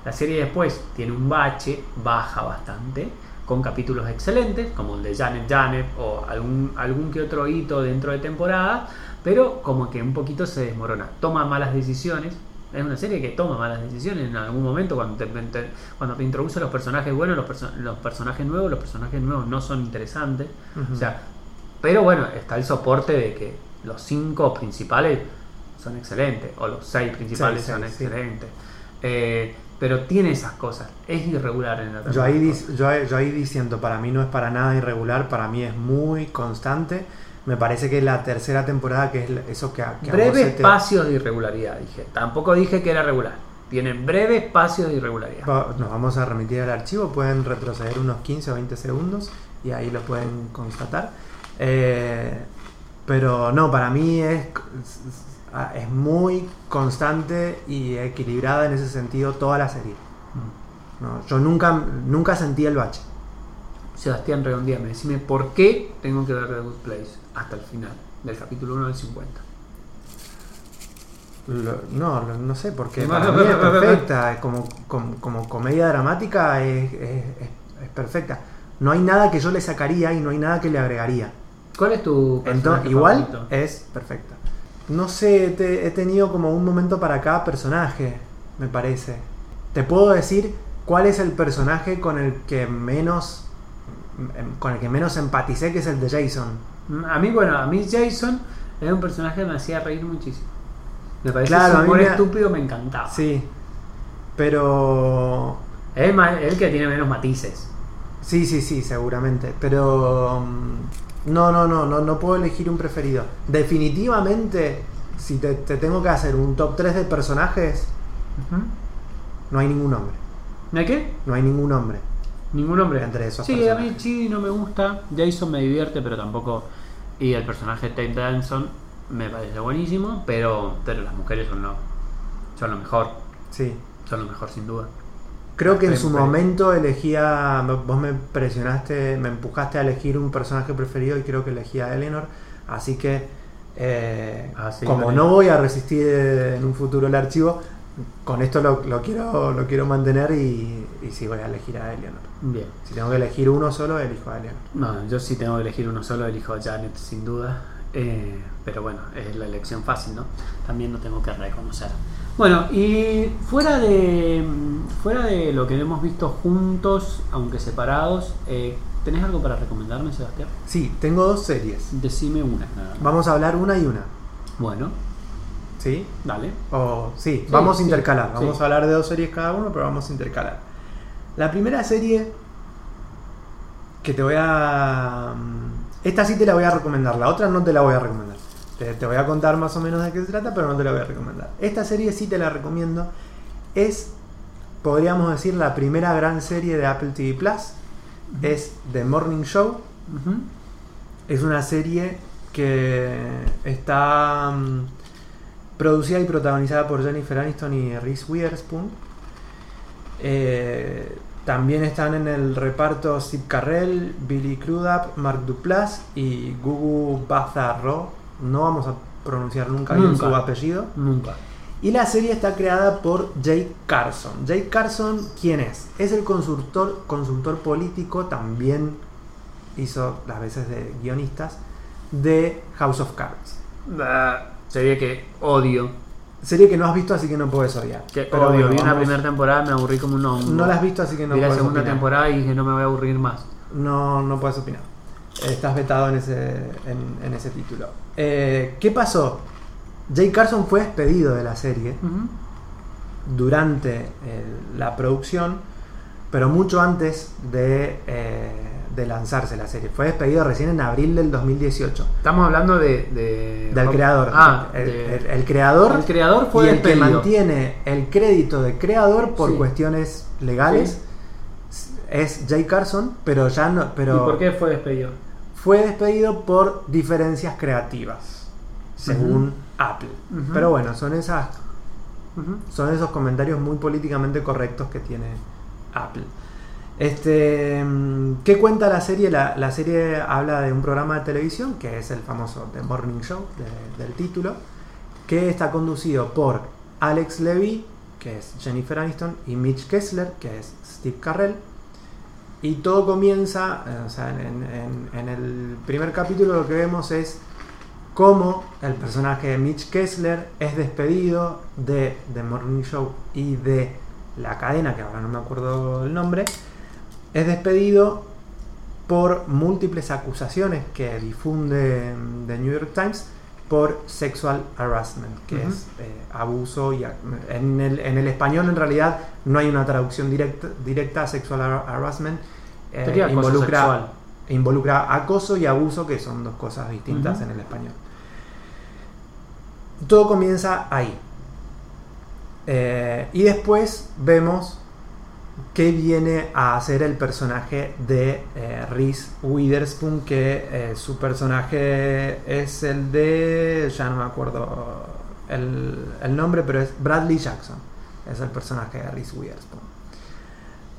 La serie después tiene un bache, baja bastante, con capítulos excelentes, como el de Janet Janet o algún, algún que otro hito dentro de temporada, pero como que un poquito se desmorona. Toma malas decisiones. Es una serie que toma malas decisiones en algún momento cuando te, te- cuando te introduce los personajes buenos, los, perso- los personajes nuevos, los personajes nuevos no son interesantes. O sea, pero bueno, está el soporte de que los cinco principales son excelentes, o los seis principales son sí. excelentes. Eh, pero tiene esas cosas, es irregular en la Yo ahí, yo, yo ahí diciendo, para mí no es para nada irregular, para mí es muy constante. Me parece que la tercera temporada, que es eso que, que a Breve te- espacio de irregularidad, dije. Tampoco dije que era regular. Tienen breve espacio de irregularidad. Nos vamos a remitir al archivo, pueden retroceder unos 15 o 20 segundos y ahí lo pueden constatar. Eh, pero no, para mí es, es muy constante y equilibrada en ese sentido toda la serie. Mm. No, yo nunca, nunca sentí el bache. Sebastián Redondía, me decime por qué tengo que ver The Good Place hasta el final del capítulo 1 del 50. Lo- no, lo- no sé, porque para mí es perfecta, como, como, como comedia dramática es, es- perfecta. No hay nada que yo le sacaría y no hay nada que le agregaría. ¿Cuál es tu Entonces, igual favorito? es perfecta. No sé, te- he tenido como un momento para cada personaje, me parece. Te puedo decir cuál es el personaje con el que menos em, con el que menos empaticé, que es el de Jason. Mm, A mí, bueno, a mí Jason es un personaje que me hacía reír muchísimo. Me parece Claro, mí humor estúpido, me encantaba. Sí. Pero Es más, el que tiene menos matices. Sí, sí, sí, seguramente. Pero mm, no, no, no, no, no puedo elegir un preferido. Definitivamente, si te, te tengo que hacer un top 3 de personajes, no hay ningún hombre. ¿De qué? No hay ningún hombre. Ningún hombre. Entre esos Sí, a mí Chidi no me gusta. Jason me divierte, pero tampoco. Y el personaje de Tate Danson me parece buenísimo, pero, pero las mujeres son lo, son lo mejor. Sí. Son lo mejor, sin duda. Creo que en su momento elegía, vos me presionaste, me empujaste a elegir un personaje preferido y creo que elegí a Eleanor. Así que, eh, Ah, como no voy a resistir en un futuro el archivo, con esto lo, lo quiero, lo quiero mantener y, y sí voy a elegir a Eleanor. Bien. Si tengo que elegir uno solo, elijo a Eleanor. No, yo sí tengo que elegir uno solo, elijo a Janet sin duda. Eh, pero bueno, es la elección fácil, ¿no? También lo tengo que reconocer. Bueno, y fuera de fuera de lo que hemos visto juntos, aunque separados, eh, ¿tenés algo para recomendarme, Sebastián? Sí, tengo dos series. Decime una. nada más. Vamos a hablar una y una. Bueno, ¿Sí? dale. O, sí, Sí, vamos a sí, intercalar. Vamos a hablar de dos series cada uno, pero vamos a intercalar. La primera serie que te voy a... mm, Esta sí te la voy a recomendar, la otra no te la voy a recomendar. Te, te voy a contar más o menos de qué se trata, pero no te la voy a recomendar. Esta serie sí te la recomiendo. Es, podríamos decir, la primera gran serie de Apple TV Plus. Es The Morning Show. Es una serie que está mm, producida y protagonizada por Jennifer Aniston y Reese Witherspoon. Eh, también están en el reparto Steve Carrell, Billy Crudup, Mark Duplass y Gugu Bazarro. No vamos a pronunciar nunca, bien su apellido. Nunca. Y la serie está creada por Jake Carson. Jake Carson, ¿quién es? Es el consultor, consultor político, también hizo las veces de guionistas, de House of Cards. Sería que odio. Serie que no has visto, así que no puedes odiar. Que Pero bueno, Vi una primera temporada, me aburrí como un hongo. No la has visto, así que no Vi la puedes segunda opinar. temporada y dije no me voy a aburrir más. No, no puedes opinar. Estás vetado en ese, en, en ese título. Eh, ¿Qué pasó? Jake Carson fue despedido de la serie. durante eh, la producción, pero mucho antes de, eh, de lanzarse la serie. Fue despedido recién en abril del 2018. Estamos hablando de. de- Del creador. Ah, el, de- el- el creador el creador fue y el que mantiene el crédito de creador por Sí. cuestiones legales es Jay Carson, pero ya no. Pero ¿Y por qué fue despedido? fue despedido por diferencias creativas, según Apple. Pero bueno, son esas son esos comentarios muy políticamente correctos que tiene Apple. Este, mm, ¿Qué cuenta la serie? La, serie habla de un programa de televisión que es el famoso The Morning Show de- del título, que está conducido por Alex Levy, que es Jennifer Aniston, y Mitch Kessler, que es Steve Carrell. Y todo comienza, eh, o sea, en el primer capítulo lo que vemos es cómo el personaje de Mitch Kessler es despedido de The Morning Show y de la cadena, que ahora no me acuerdo el nombre, es despedido por múltiples acusaciones que difunde mm, The New York Times por sexual harassment, que es eh, abuso y en el, en el español en realidad no hay una traducción directa, directa a sexual har- harassment. eh, involucra, sexual. involucra acoso y abuso, que son dos cosas distintas en el español. Todo comienza ahí. Eh, y después vemos qué viene a hacer el personaje de eh, Reese Witherspoon, que eh, su personaje es el de, ya no me acuerdo el, nombre, pero es Bradley Jackson, es el personaje de Reese Witherspoon.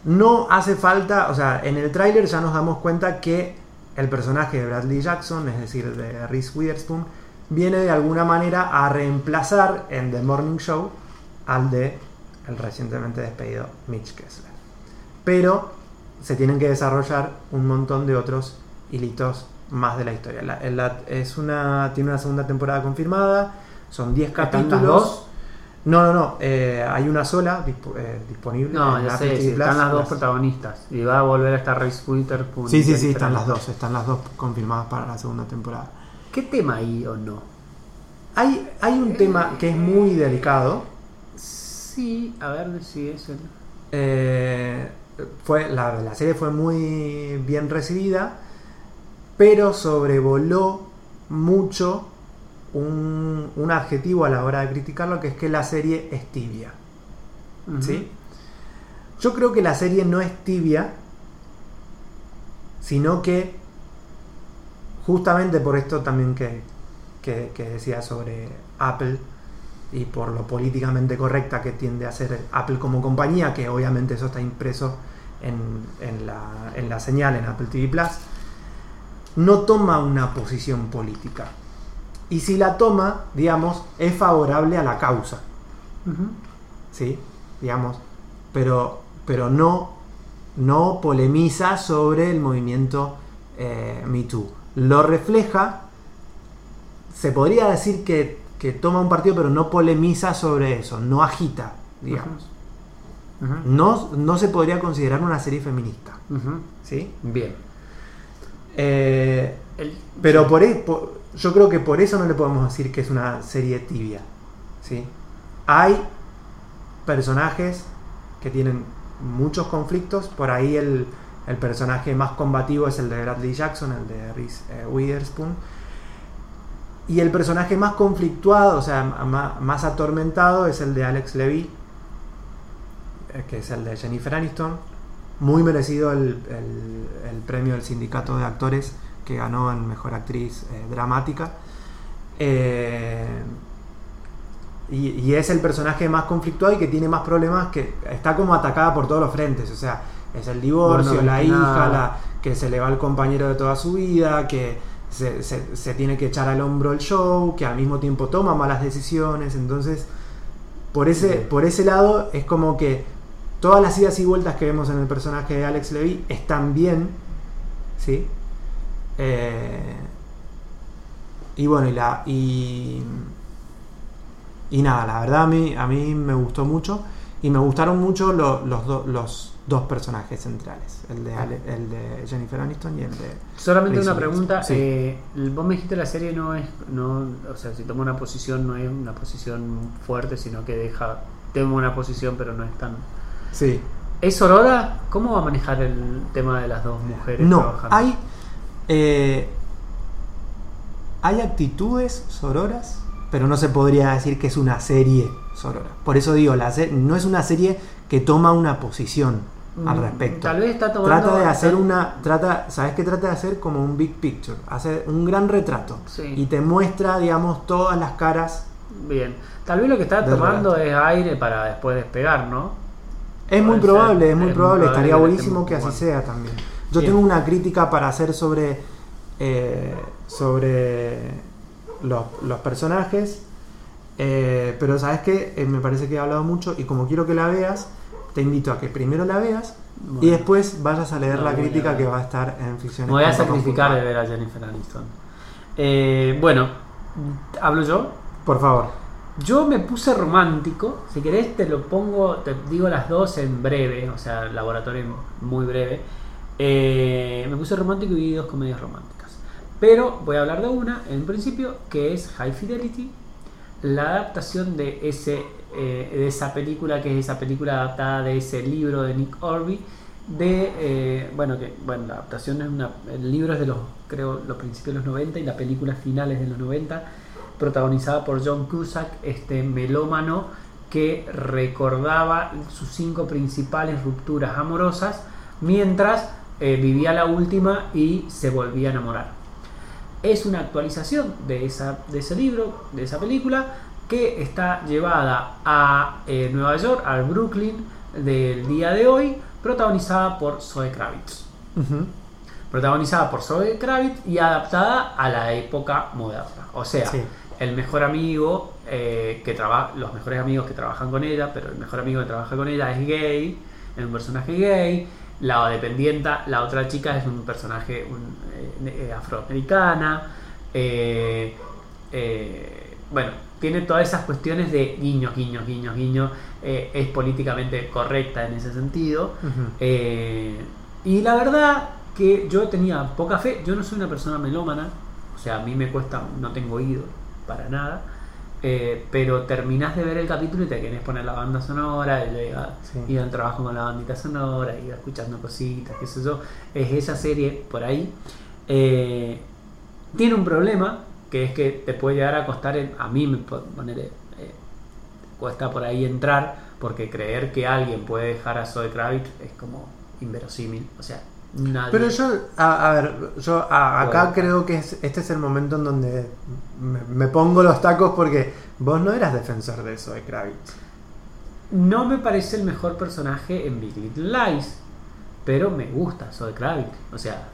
No hace falta, o sea, en el tráiler ya nos damos cuenta que el personaje de Bradley Jackson, es decir, de Reese Witherspoon, viene de alguna manera a reemplazar en The Morning Show al de el recientemente despedido Mitch Kessler. Pero se tienen que desarrollar un montón de otros hilitos más de la historia. La- la- es una, tiene una segunda temporada confirmada, son 10 ¿Están capítulos. dos? No, no, no, eh, hay una sola eh, disponible. No, en ya sé, están las dos protagonistas. Y va a volver a estar Reese Witherspoon. Sí, sí, sí, están las dos, están las dos confirmadas para la segunda temporada. ¿Qué tema hay o no? Hay, hay un tema que es muy delicado. Sí, a ver si es el. Eh, fue, la, la serie fue muy bien recibida, pero sobrevoló mucho un, un adjetivo a la hora de criticarlo, que es que la serie es tibia. ¿sí? Yo creo que la serie no es tibia, sino que justamente por esto también que, que- que decía sobre Apple y por lo políticamente correcta que tiende a ser Apple como compañía, que obviamente eso está impreso en, en la, en la señal en Apple TV Plus, no toma una posición política. Y si la toma, digamos, es favorable a la causa. ¿sí? Digamos, pero, pero no, no polemiza sobre el movimiento eh, Me Too. Lo refleja, se podría decir que, que toma un partido, pero no polemiza sobre eso, no agita, digamos. No, no se podría considerar una serie feminista. ¿sí? Bien. Eh, El- pero por, e- por- yo creo que por eso no le podemos decir que es una serie tibia. ¿sí? Hay personajes que tienen muchos conflictos. Por ahí el, el personaje más combativo es el de Bradley Jackson, el de Reese eh, Witherspoon. Y el personaje más conflictuado, o sea, más, atormentado, es el de Alex Levy, que es el de Jennifer Aniston. Muy merecido el, el- el premio del sindicato de actores que ganó en Mejor Actriz eh, Dramática. Eh, y, y es el personaje más conflictuado y que tiene más problemas, que está como atacada por todos los frentes. O sea, es el divorcio, la hija, la, que se le va el compañero de toda su vida, que se, se- se tiene que echar al hombro el show, que al mismo tiempo toma malas decisiones. Entonces, por ese, por ese lado, es como que todas las idas y vueltas que vemos en el personaje de Alex Levy están bien, ¿sí? Eh, y bueno, y la. Y, y nada, la verdad a mí, a mí me gustó mucho. Y me gustaron mucho lo- los, do- los dos personajes centrales: el de, Ale- el de Jennifer Aniston y el de. Solamente una pregunta. Sí. eh, vos me dijiste la serie no es, no, o sea, si toma una posición no es una posición fuerte, sino que deja, toma una posición pero no es tan. Sí. ¿Es Aurora? ¿Cómo va a manejar el tema de las dos mujeres No, trabajando? hay. eh, hay actitudes sororas, pero no se podría decir que es una serie sorora. Por eso digo, la no es una serie que toma una posición al Mm, respecto. Tal vez está tomando. Trata de hacer una. Trata, ¿Sabes qué trata de hacer? Como un big picture. Hace un gran retrato. Sí. Y te muestra, digamos, todas las caras. Bien. Tal vez lo que está tomando es aire para después despegar, ¿no? Es muy probable, ser, es muy es probable. probable Estaría buenísimo que así sea también. Yo Bien. tengo una crítica para hacer sobre, eh, sobre los, los personajes. eh, pero sabes que me parece que he hablado mucho y como quiero que la veas, te invito a que primero la veas y después vayas a leer No, la crítica que va a estar en ficción. Me voy a sacrificar de ver a Jennifer Aniston. Eh, bueno, hablo yo. Por favor. Yo me puse romántico. Si querés, te lo pongo, te digo las dos en breve, o sea, laboratorio muy breve. Eh, me puse romántico y vi dos comedias románticas. Pero voy a hablar de una en principio, que es High Fidelity, la adaptación de, ese, eh, de esa película, que es esa película adaptada de ese libro de Nick Orby. De, eh, bueno, que bueno, la adaptación es una. El libro es de los, creo, los principios de los 90 y la película finales de los 90 protagonizada por John Cusack, este melómano que recordaba sus cinco principales rupturas amorosas mientras eh, vivía la última y se volvía a enamorar. Es una actualización de, esa, de ese libro, de esa película, que está llevada a eh, Nueva York, al Brooklyn del día de hoy, protagonizada por Zoe Kravitz protagonizada por Zoe Kravitz y adaptada a la época moderna. O sea, Sí. El mejor amigo eh, que trabaja, los mejores amigos que trabajan con ella, pero el mejor amigo que trabaja con ella es gay, es un personaje gay. La dependienta, la otra chica es un personaje un, eh, eh, afroamericana. eh, bueno, tiene todas esas cuestiones de guiños, guiños, guiños, guiños. es políticamente correcta en ese sentido. Y la verdad que yo tenía poca fe, yo no soy una persona melómana, o sea, a mí me cuesta, no tengo oído para nada, eh, pero terminás de ver el capítulo y te querés poner la banda sonora, y iba, Sí. al trabajo con la bandita sonora, iba escuchando cositas, qué sé yo, es esa serie por ahí. Eh, tiene un problema, que es que te puede llegar a costar, a mí me poner, eh, cuesta por ahí entrar, porque creer que alguien puede dejar a Zoe Kravitz es como inverosímil, o sea, nadie... Pero yo, a, a ver, yo a- acá Bueno. creo que es- este es el momento en donde me, me pongo los tacos porque vos no eras defensor de eso de Kravitz. No me parece el mejor personaje en Big Little Lies, pero me gusta Zoe Kravitz, o sea...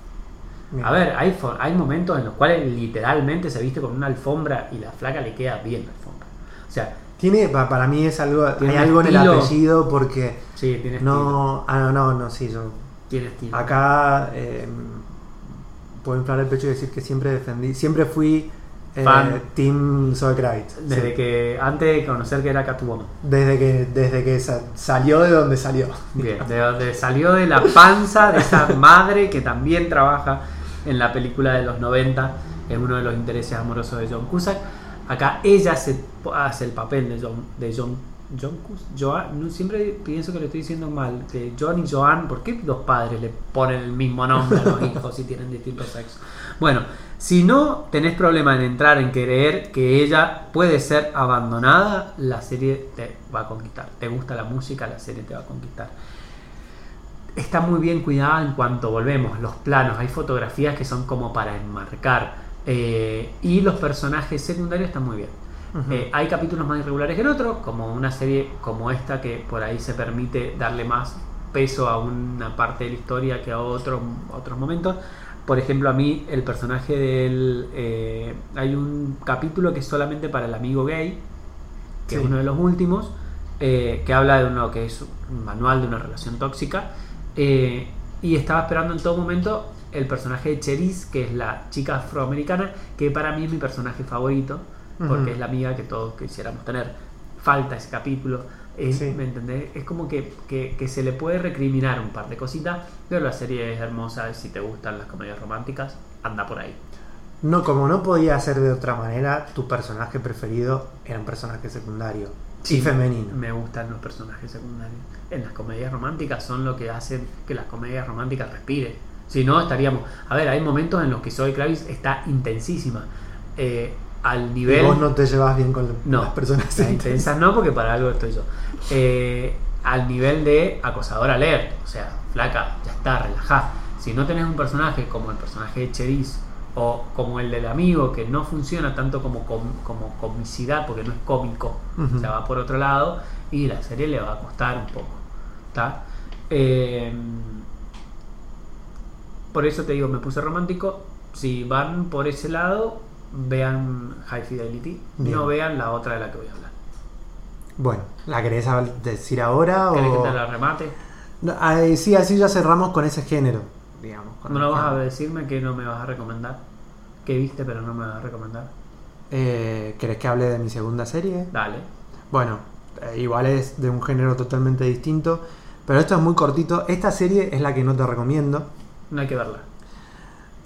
A ver, hay, hay momentos en los cuales literalmente se viste con una alfombra y la flaca le queda bien la alfombra. O sea, Tiene, pa- para mí es algo, Tiene hay algo en el apellido porque sí, tiene estilo. no, ah, no, no, no, sí, yo Tiene estilo. acá eh, puedo inflar el pecho y decir que siempre defendí, siempre fui eh, Fan. Team. Desde sí. que, antes de conocer que era Catwoman. desde que desde que sa- salió de donde salió. Bien, <laughs> de donde salió de la panza de esa madre que también trabaja en la película de los 90, es uno de los intereses amorosos de John Cusack. Acá ella se, hace el papel de John, de John, John Joan, no, siempre pienso que lo estoy diciendo mal, de John y Joan, ¿por qué los padres le ponen el mismo nombre a los <laughs> hijos si tienen distintos sexos? Bueno, si no tenés problema en entrar en creer que ella puede ser abandonada, la serie te va a conquistar. Te gusta la música, la serie te va a conquistar está muy bien cuidada en cuanto volvemos, los planos, hay fotografías que son como para enmarcar eh, y los personajes secundarios están muy bien. Eh, hay capítulos más irregulares que en otros, como una serie como esta que por ahí se permite darle más peso a una parte de la historia que a otros otros momentos. Por ejemplo, a mí el personaje del... eh, hay un capítulo que es solamente para el amigo gay, que Sí. es uno de los últimos, eh, que habla de uno que es un manual de una relación tóxica. eh, y estaba esperando en todo momento el personaje de Cherise, que es la chica afroamericana, que para mí es mi personaje favorito, porque es la amiga que todos quisiéramos tener. Falta ese capítulo. es- Sí. ¿Me entendés? Es como que, que- que se le puede recriminar un par de cositas, pero la serie es hermosa. Si te gustan las comedias románticas, anda por ahí. No, como no podía ser de otra manera, tu personaje preferido era un personaje secundario y femenino. Me gustan los personajes secundarios. En las comedias románticas son lo que hacen que las comedias románticas respiren. Si no, estaríamos. A ver, hay momentos en los que Zoe Kravitz está intensísima. eh, al Y nivel. vos no te llevas bien con No, las personas intensas no, porque para algo estoy yo. Eh, al nivel de acosador alert. O sea, flaca, ya está, relajá. Si no tenés un personaje como el personaje de Cherise o como el del amigo, que no funciona tanto como, com- como comicidad, porque no es cómico, Ujú. o sea, va por otro lado, y la serie le va a costar un poco. ¿Está? Eh, por eso te digo, me puse romántico. Si van por ese lado, vean High Fidelity. Bien. No vean la otra de la que voy a hablar. Bueno, ¿la querés decir ahora ¿Querés o...? que te la remate? No, ay, sí, así ya cerramos con ese género, digamos. ¿No vas a decirme que no me vas a recomendar? Que viste pero no me vas a recomendar? Eh, ¿Querés que hable de mi segunda serie? Dale. Bueno, eh, igual es de un género totalmente distinto, pero esto es muy cortito. Esta serie es la que no te recomiendo. No hay que verla.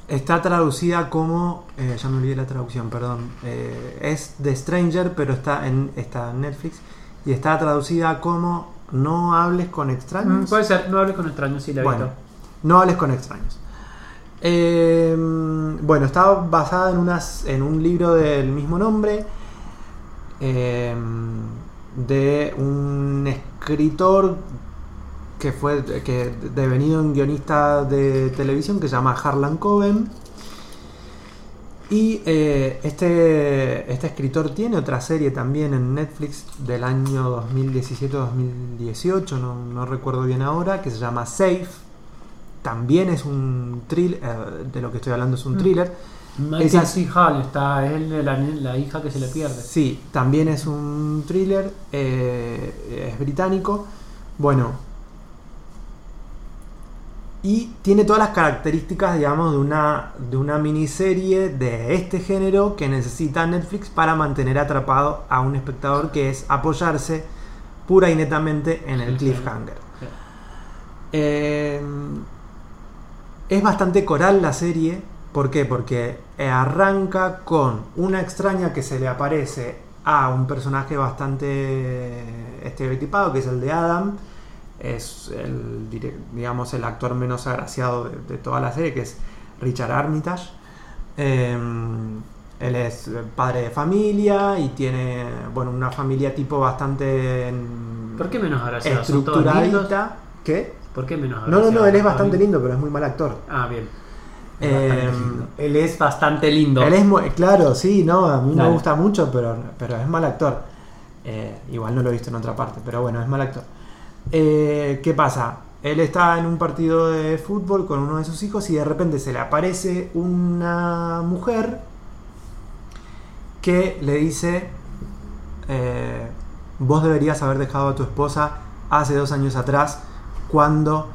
Está traducida como. eh, ya me olvidé la traducción, perdón. Eh, es The Stranger, pero está en, está en Netflix. Y está traducida como No hables con extraños. Mm, puede ser, no hables con extraños si la he Bueno, visto. no hables con extraños. Eh, bueno, está basada en, unas, en un libro del mismo nombre eh, de un escritor que fue que devenido un guionista de televisión que se llama Harlan Coben. Y eh, este, este escritor tiene otra serie también en Netflix del año 2017-2018, no, no recuerdo bien ahora, que se llama Safe. También es un thriller, eh, de lo que estoy hablando es un Mm. thriller. Mackenzie Hall está, es la, la hija que se le pierde. Sí, también es un thriller, eh, es británico. Bueno. Y tiene todas las características, digamos, de una, de una miniserie de este género que necesita Netflix para mantener atrapado a un espectador, que es apoyarse pura y netamente en el cliffhanger. Eh, es bastante coral la serie. ¿Por qué? Porque arranca con una extraña que se le aparece a un personaje bastante estereotipado, que es el de Adam. Es el, digamos, el actor menos agraciado de, de toda la serie, que es Richard Armitage. Eh, él es padre de familia y tiene, bueno, una familia tipo bastante ¿Por qué menos lindos? estructuradita. ¿Qué? ¿Por qué menos No, no, agraciados? no, él es bastante lindo, pero es muy mal actor. Ah, bien. Eh, lindo. Él es bastante lindo. Él es muy, claro, sí, no, a mí me Dale. gusta mucho, pero, pero es mal actor. Eh, igual no lo he visto en otra parte, pero bueno, es mal actor. Eh, ¿Qué pasa? Él está en un partido de fútbol con uno de sus hijos y de repente se le aparece una mujer que le dice, eh, vos deberías haber dejado a tu esposa hace dos años atrás cuando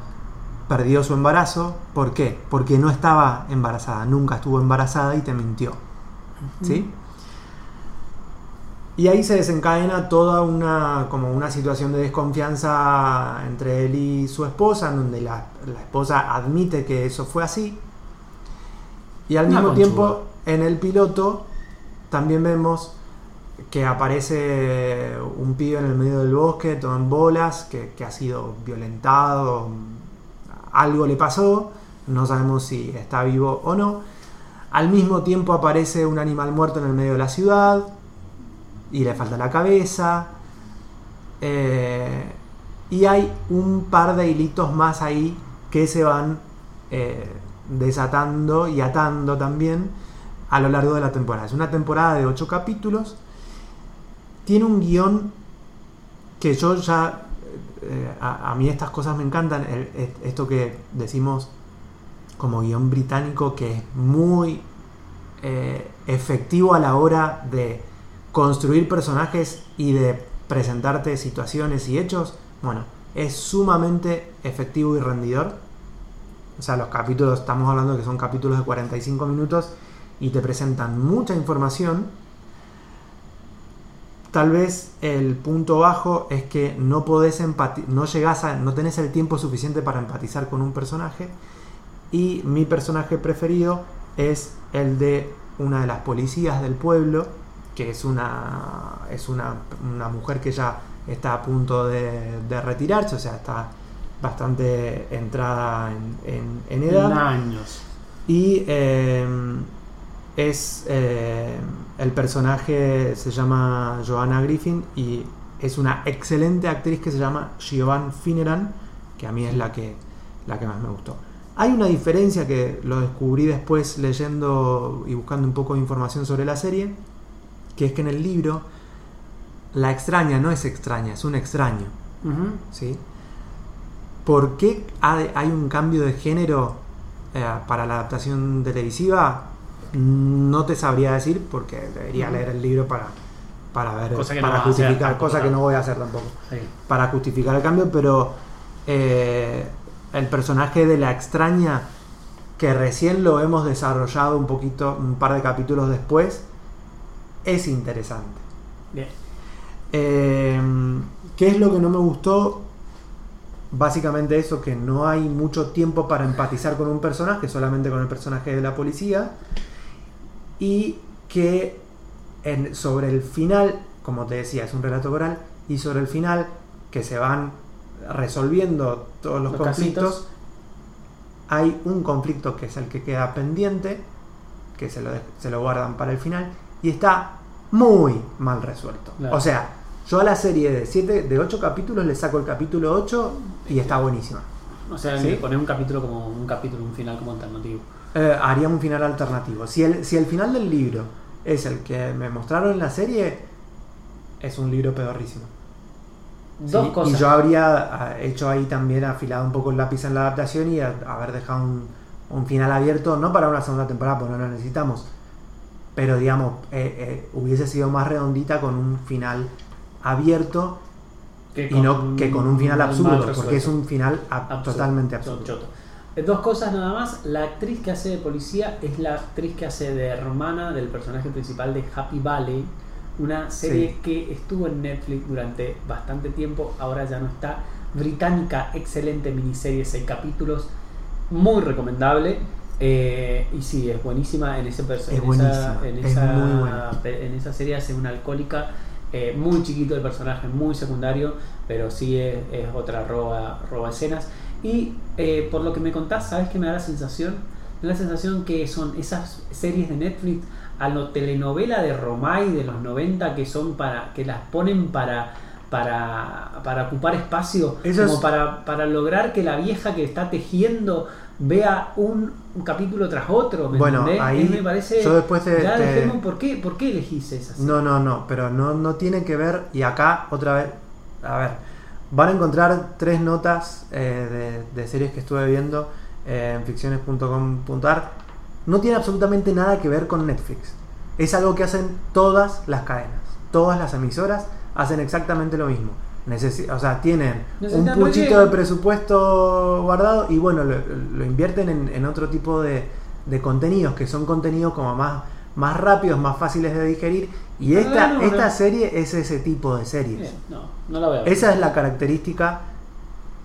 perdió su embarazo. ¿Por qué? Porque no estaba embarazada, nunca estuvo embarazada y te mintió. ¿Sí? Y ahí se desencadena toda una, como una situación de desconfianza entre él y su esposa, en donde la, la esposa admite que eso fue así. Y al Una mismo conchuda. tiempo, en el piloto, también vemos que aparece un pibe en el medio del bosque, todo en bolas, que, que ha sido violentado, algo le pasó, no sabemos si está vivo o no. Al mismo tiempo aparece un animal muerto en el medio de la ciudad y le falta la cabeza. Eh, y hay un par de hilitos más ahí que se van eh, desatando y atando también a lo largo de la temporada. Es una temporada de 8 capítulos. Tiene un guion que yo ya... eh, a, mí estas cosas me encantan. esto que decimos como guion británico que es muy efectivo a la hora de construir personajes y de presentarte situaciones y hechos, bueno, es sumamente efectivo y rendidor. O sea, los capítulos, estamos hablando de que son capítulos de 45 minutos y te presentan mucha información. Tal vez el punto bajo es que no podés no llegás a, no tenés el tiempo suficiente para empatizar con un personaje. Y mi personaje preferido es el de una de las policías del pueblo, que es una, es una, una mujer que ya está a punto de, de retirarse, o sea, está bastante entrada en, en- en edad. En años. Y eh, es eh, el personaje se llama Joanna Griffin y es una excelente actriz que se llama Giovanni Finneran, que a mí es la que, la que más me gustó. Hay una diferencia que lo descubrí después leyendo y buscando un poco de información sobre la serie, que es que en el libro la extraña no es extraña, es un extraño. ¿sí? ¿Por qué ha- hay un cambio de género eh, para la adaptación televisiva? No te sabría decir porque debería leer el libro para, para ver, Cosa que no para hacer justificar, cosa que no voy a hacer tampoco, Sí. para justificar el cambio, pero eh, el personaje de la extraña que recién lo hemos desarrollado un poquito, un par de capítulos después, es interesante. Bien. Eh, ¿Qué es lo que no me gustó? Básicamente eso, que no hay mucho tiempo para empatizar con un personaje, solamente con el personaje de la policía. Y que en- sobre el final, como te decía, es un relato coral, y sobre el final, que se van resolviendo todos los, Los conflictos, casitos. hay un conflicto que es el que queda pendiente, que se lo, se lo guardan para el final, y está muy mal resuelto. Claro. O sea, yo a la serie de siete, de 8 capítulos le saco el capítulo 8 y está buenísima. O sea, ¿Sí? le pones un capítulo como un capítulo, un final como alternativo. Eh, haría un final alternativo. Si el, si el final del libro es el que me mostraron en la serie, es un libro pedorrísimo. Dos Sí, cosas. Y yo habría ah, hecho ahí también afilado un poco el lápiz en la adaptación y a- haber dejado un, un final abierto, no para una segunda temporada, porque no lo necesitamos, pero digamos, eh, eh, hubiese sido más redondita con un final abierto Que y no que con un final absurdo, porque es un final ab- Absurdo, totalmente absurdo. choto. Eh, Dos cosas nada más. La actriz que hace de policía es la actriz que hace de hermana del personaje principal de Happy Valley, una serie Sí. que estuvo en Netflix durante bastante tiempo, ahora ya no está. Británica, excelente miniserie, seis capítulos, muy recomendable. Eh, y sí, es buenísima en ese Es en esa, en es esa- muy buena. pe- en esa serie hace una alcohólica eh, muy chiquito el personaje, muy secundario, pero sí es, es otra roba, roba escenas. Y eh, por lo que me contás, ¿sabes qué me da la sensación? Me da la sensación que son esas series de Netflix a lo telenovela de Romay de los 90 que son para que las ponen para para, para ocupar espacio Eso como para, para lograr que la vieja que está tejiendo vea un, un capítulo tras otro ¿me Bueno, entendés? ahí me parece yo después te- ya te- dejemos, ¿por qué, ¿por qué elegís esas? No, no, no, pero no, no tiene que ver, y acá otra vez, a ver, van a encontrar tres notas eh, de, de series que estuve viendo eh, en ficciones.com.ar. No tiene absolutamente nada que ver con Netflix. Es algo que hacen todas las cadenas, todas las emisoras hacen exactamente lo mismo. Necesi- o sea, tienen un puchito de presupuesto guardado y bueno, lo, lo invierten en, en otro tipo de, de contenidos, que son contenidos como más, más rápidos, más fáciles de digerir. Y Ah, esta, no, esta no. serie es ese tipo de series. Bien, no, no la ver. Esa es la característica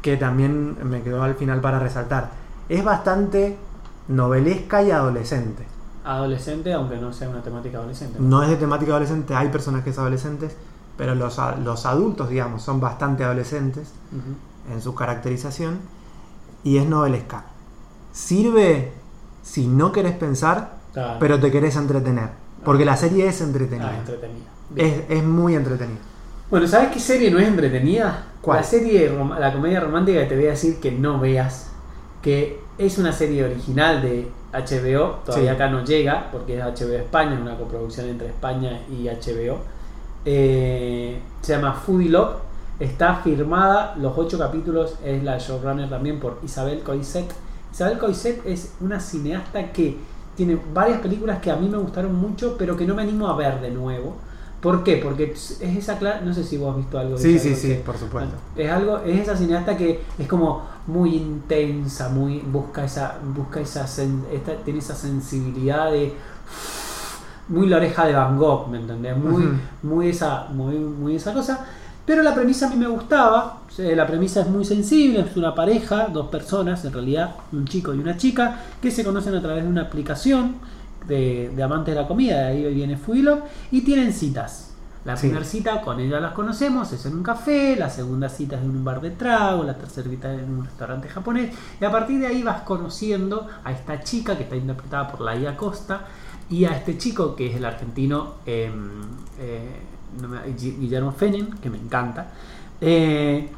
que también me quedó al final para resaltar. Es bastante novelesca y adolescente. Adolescente, aunque no sea una temática adolescente. No es de temática adolescente, hay personajes adolescentes, pero los, los adultos, digamos, son bastante adolescentes Ujú. en su caracterización y es novelesca. Sirve si no querés pensar, Claro. pero te querés entretener. Porque la serie es Ah, entretenida. entretenida. Bien. Es, es muy entretenida. Bueno, ¿sabes qué serie no es entretenida? ¿Cuál? La serie, la comedia romántica que te voy a decir que no veas, que es una serie original de HBO, todavía Sí. acá no llega, porque es HBO España, es una coproducción entre España y HBO. Eh, se llama Foodie Love, está firmada, los ocho capítulos es la showrunner también por Isabel Coixet. Isabel Coixet es una cineasta que tiene varias películas que a mí me gustaron mucho, pero que no me animo a ver de nuevo. ¿Por qué? Porque es esa clara, no sé si vos has visto algo de Sí, sí, sí, por supuesto. Es algo, es esa cineasta que es como muy intensa, muy busca esa, busca esa, sen- esta- tiene esa sensibilidad de muy la oreja de Van Gogh, ¿me entendés? Muy, muy esa, muy, muy esa cosa. Pero la premisa a mí me gustaba. eh, La premisa es muy sensible, es una pareja, dos personas, en realidad un chico y una chica, que se conocen a través de una aplicación de, de amantes de la comida, de ahí viene Fuilo, y tienen citas. La Sí. primera cita con ella las conocemos, es en un café, la segunda cita es en un bar de trago, la tercera cita es en un restaurante japonés, y a partir de ahí vas conociendo a esta chica que está interpretada por Laia Costa y a este chico que es el argentino eh, eh, Guillermo Fenen, que me encanta. Eh,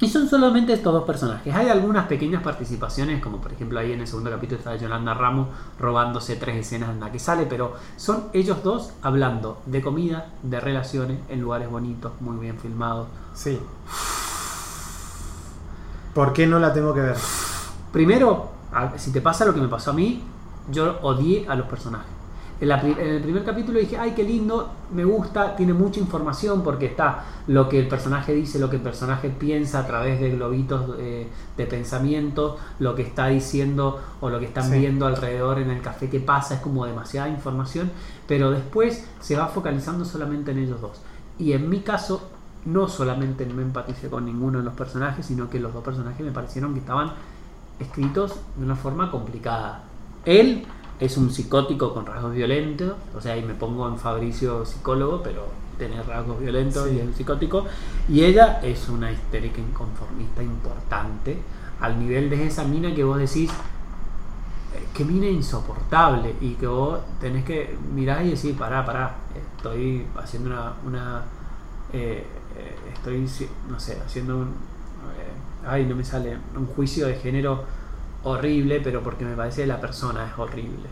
y son solamente estos dos personajes. Hay algunas pequeñas participaciones, como por ejemplo ahí en el segundo capítulo está Yolanda Ramos robándose tres escenas en la que sale, pero son ellos dos hablando de comida, de relaciones, en lugares bonitos, muy bien filmados. Sí. ¿Por qué no la tengo que ver? Primero, si te pasa lo que me pasó a mí, yo odié a los personajes. En, la pri- en el primer capítulo dije, ay, qué lindo, me gusta, tiene mucha información porque está lo que el personaje dice, lo que el personaje piensa a través de globitos eh, de pensamiento, lo que está diciendo o lo que están Sí. viendo alrededor en el café que pasa, es como demasiada información, pero después se va focalizando solamente en ellos dos. Y en mi caso, no solamente no empaticé con ninguno de los personajes, sino que los dos personajes me parecieron que estaban escritos de una forma complicada. Él es un psicótico con rasgos violentos, o sea, ahí me pongo en Fabricio psicólogo, pero tiene rasgos violentos Sí. y es un psicótico. Y ella es una histérica inconformista importante, al nivel de esa mina que vos decís, eh, que mina insoportable, y que vos tenés que mirar y decir, pará, pará, estoy haciendo una... una eh, eh, estoy, no sé, haciendo un... eh, ay, no me sale, un juicio de género horrible, pero porque me parece que la persona es horrible.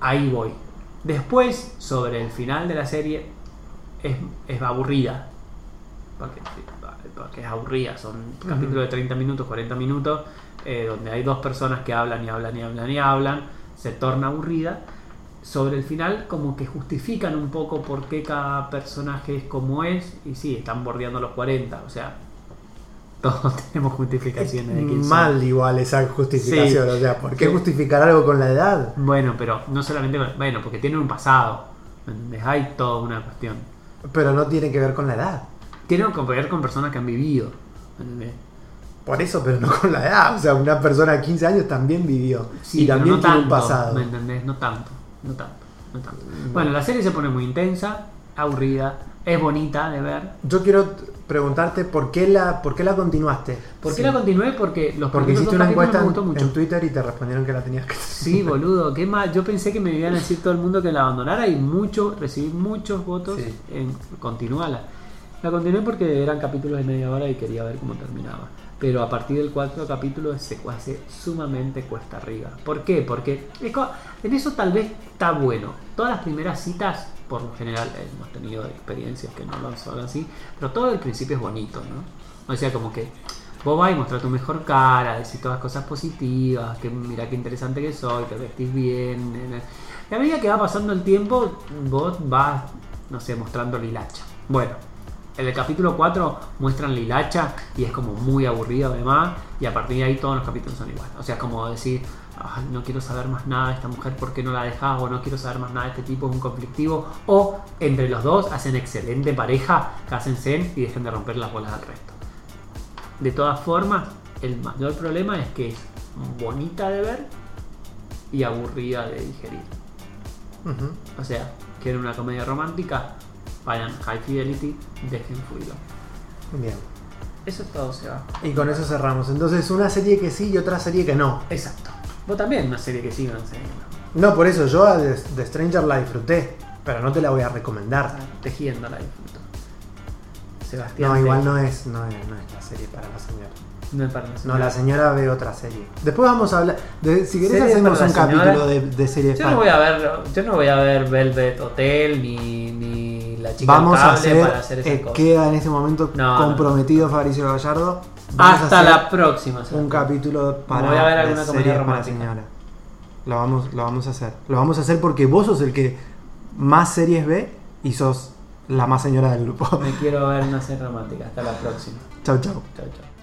Ahí voy. Después, sobre el final de la serie, es, es aburrida. Porque, porque es aburrida. Son capítulos de 30 minutos, 40 minutos, eh, donde hay dos personas que hablan y hablan y hablan y hablan. Se torna aburrida. Sobre el final, como que justifican un poco por qué cada personaje es como es. Y sí, están bordeando los 40. O sea, todos <laughs> tenemos justificaciones de quién son. Mal igual esa justificación. Sí. O sea, ¿por qué Sí. justificar algo con la edad? Bueno, pero no solamente, bueno, porque tienen un pasado. Hay toda una cuestión. Pero no tiene que ver con la edad. Tienen que ver con personas que han vivido. ¿me entendés? Por eso, pero no con la edad. O sea, una persona de 15 años también vivió. Sí, y también no tiene un pasado. ¿Me entendés? No tanto, no tanto, no tanto. No. Bueno, la serie se pone muy intensa, aburrida, es bonita de ver. Yo quiero preguntarte por qué la, por qué la continuaste. ¿Por qué Sí. la continué? Porque los Porque hiciste una encuesta me gustó en, mucho. en Twitter y te respondieron que la tenías que Sí, boludo, qué mal. Yo pensé que me iban a decir todo el mundo que la abandonara y mucho, recibí muchos votos Sí. en continuala. La continué porque eran capítulos de media hora y quería ver cómo terminaba. Pero a partir del cuarto capítulo se hace sumamente cuesta arriba. ¿Por qué? Porque en eso tal vez está bueno. Todas las primeras citas, por lo general, hemos tenido experiencias que no lo son así, pero todo el principio es bonito, ¿no? O sea, como que vos vas y mostrás tu mejor cara, decís todas las cosas positivas, que mira qué interesante que soy, te vestís bien. Y a medida que va pasando el tiempo, vos vas, no sé, mostrando lilacha. Bueno, en el capítulo 4 muestran lilacha y es como muy aburrido además, y a partir de ahí todos los capítulos son iguales. O sea, es como decir, "Ay, no quiero saber más nada de esta mujer, ¿por qué no la dejas? O no quiero saber más nada de este tipo, es un conflictivo. O entre los dos hacen excelente pareja, cásense y dejen de romper las bolas al resto. De todas formas, el mayor problema es que es bonita de ver y aburrida de digerir. O sea, quieren una comedia romántica, vayan High Fidelity, dejen fluido. Bien. Eso es todo, se va. Y con eso cerramos. Entonces, una serie que sí y otra serie que no. Exacto. Vos también una serie que serie que No, por eso yo a The, The Stranger la disfruté, pero no te la voy a no. recomendar. Ah, Tejiendo la disfruto. Sebastián. No, igual no es, no es, no es la serie para la señora. No es para la No, señora. la señora ve otra serie. Después vamos a hablar. De, si querés, hacemos un señora. capítulo de, de series Yo no voy a ver, yo no voy a ver Velvet Hotel ni, ni la chica Vamos a cable hacer. para hacer esas eh, cosas. queda en este momento No, no. comprometido Fabricio Gallardo. Vamos Hasta la próxima. Un Sebastián. capítulo para Voy a ver alguna comedia para romántica. señora. Lo vamos, lo vamos a hacer. Lo vamos a hacer porque vos sos el que más series ve y sos la más señora del grupo. Me quiero ver <laughs> una serie romántica. Hasta la próxima. chau, chau. Chao, chao.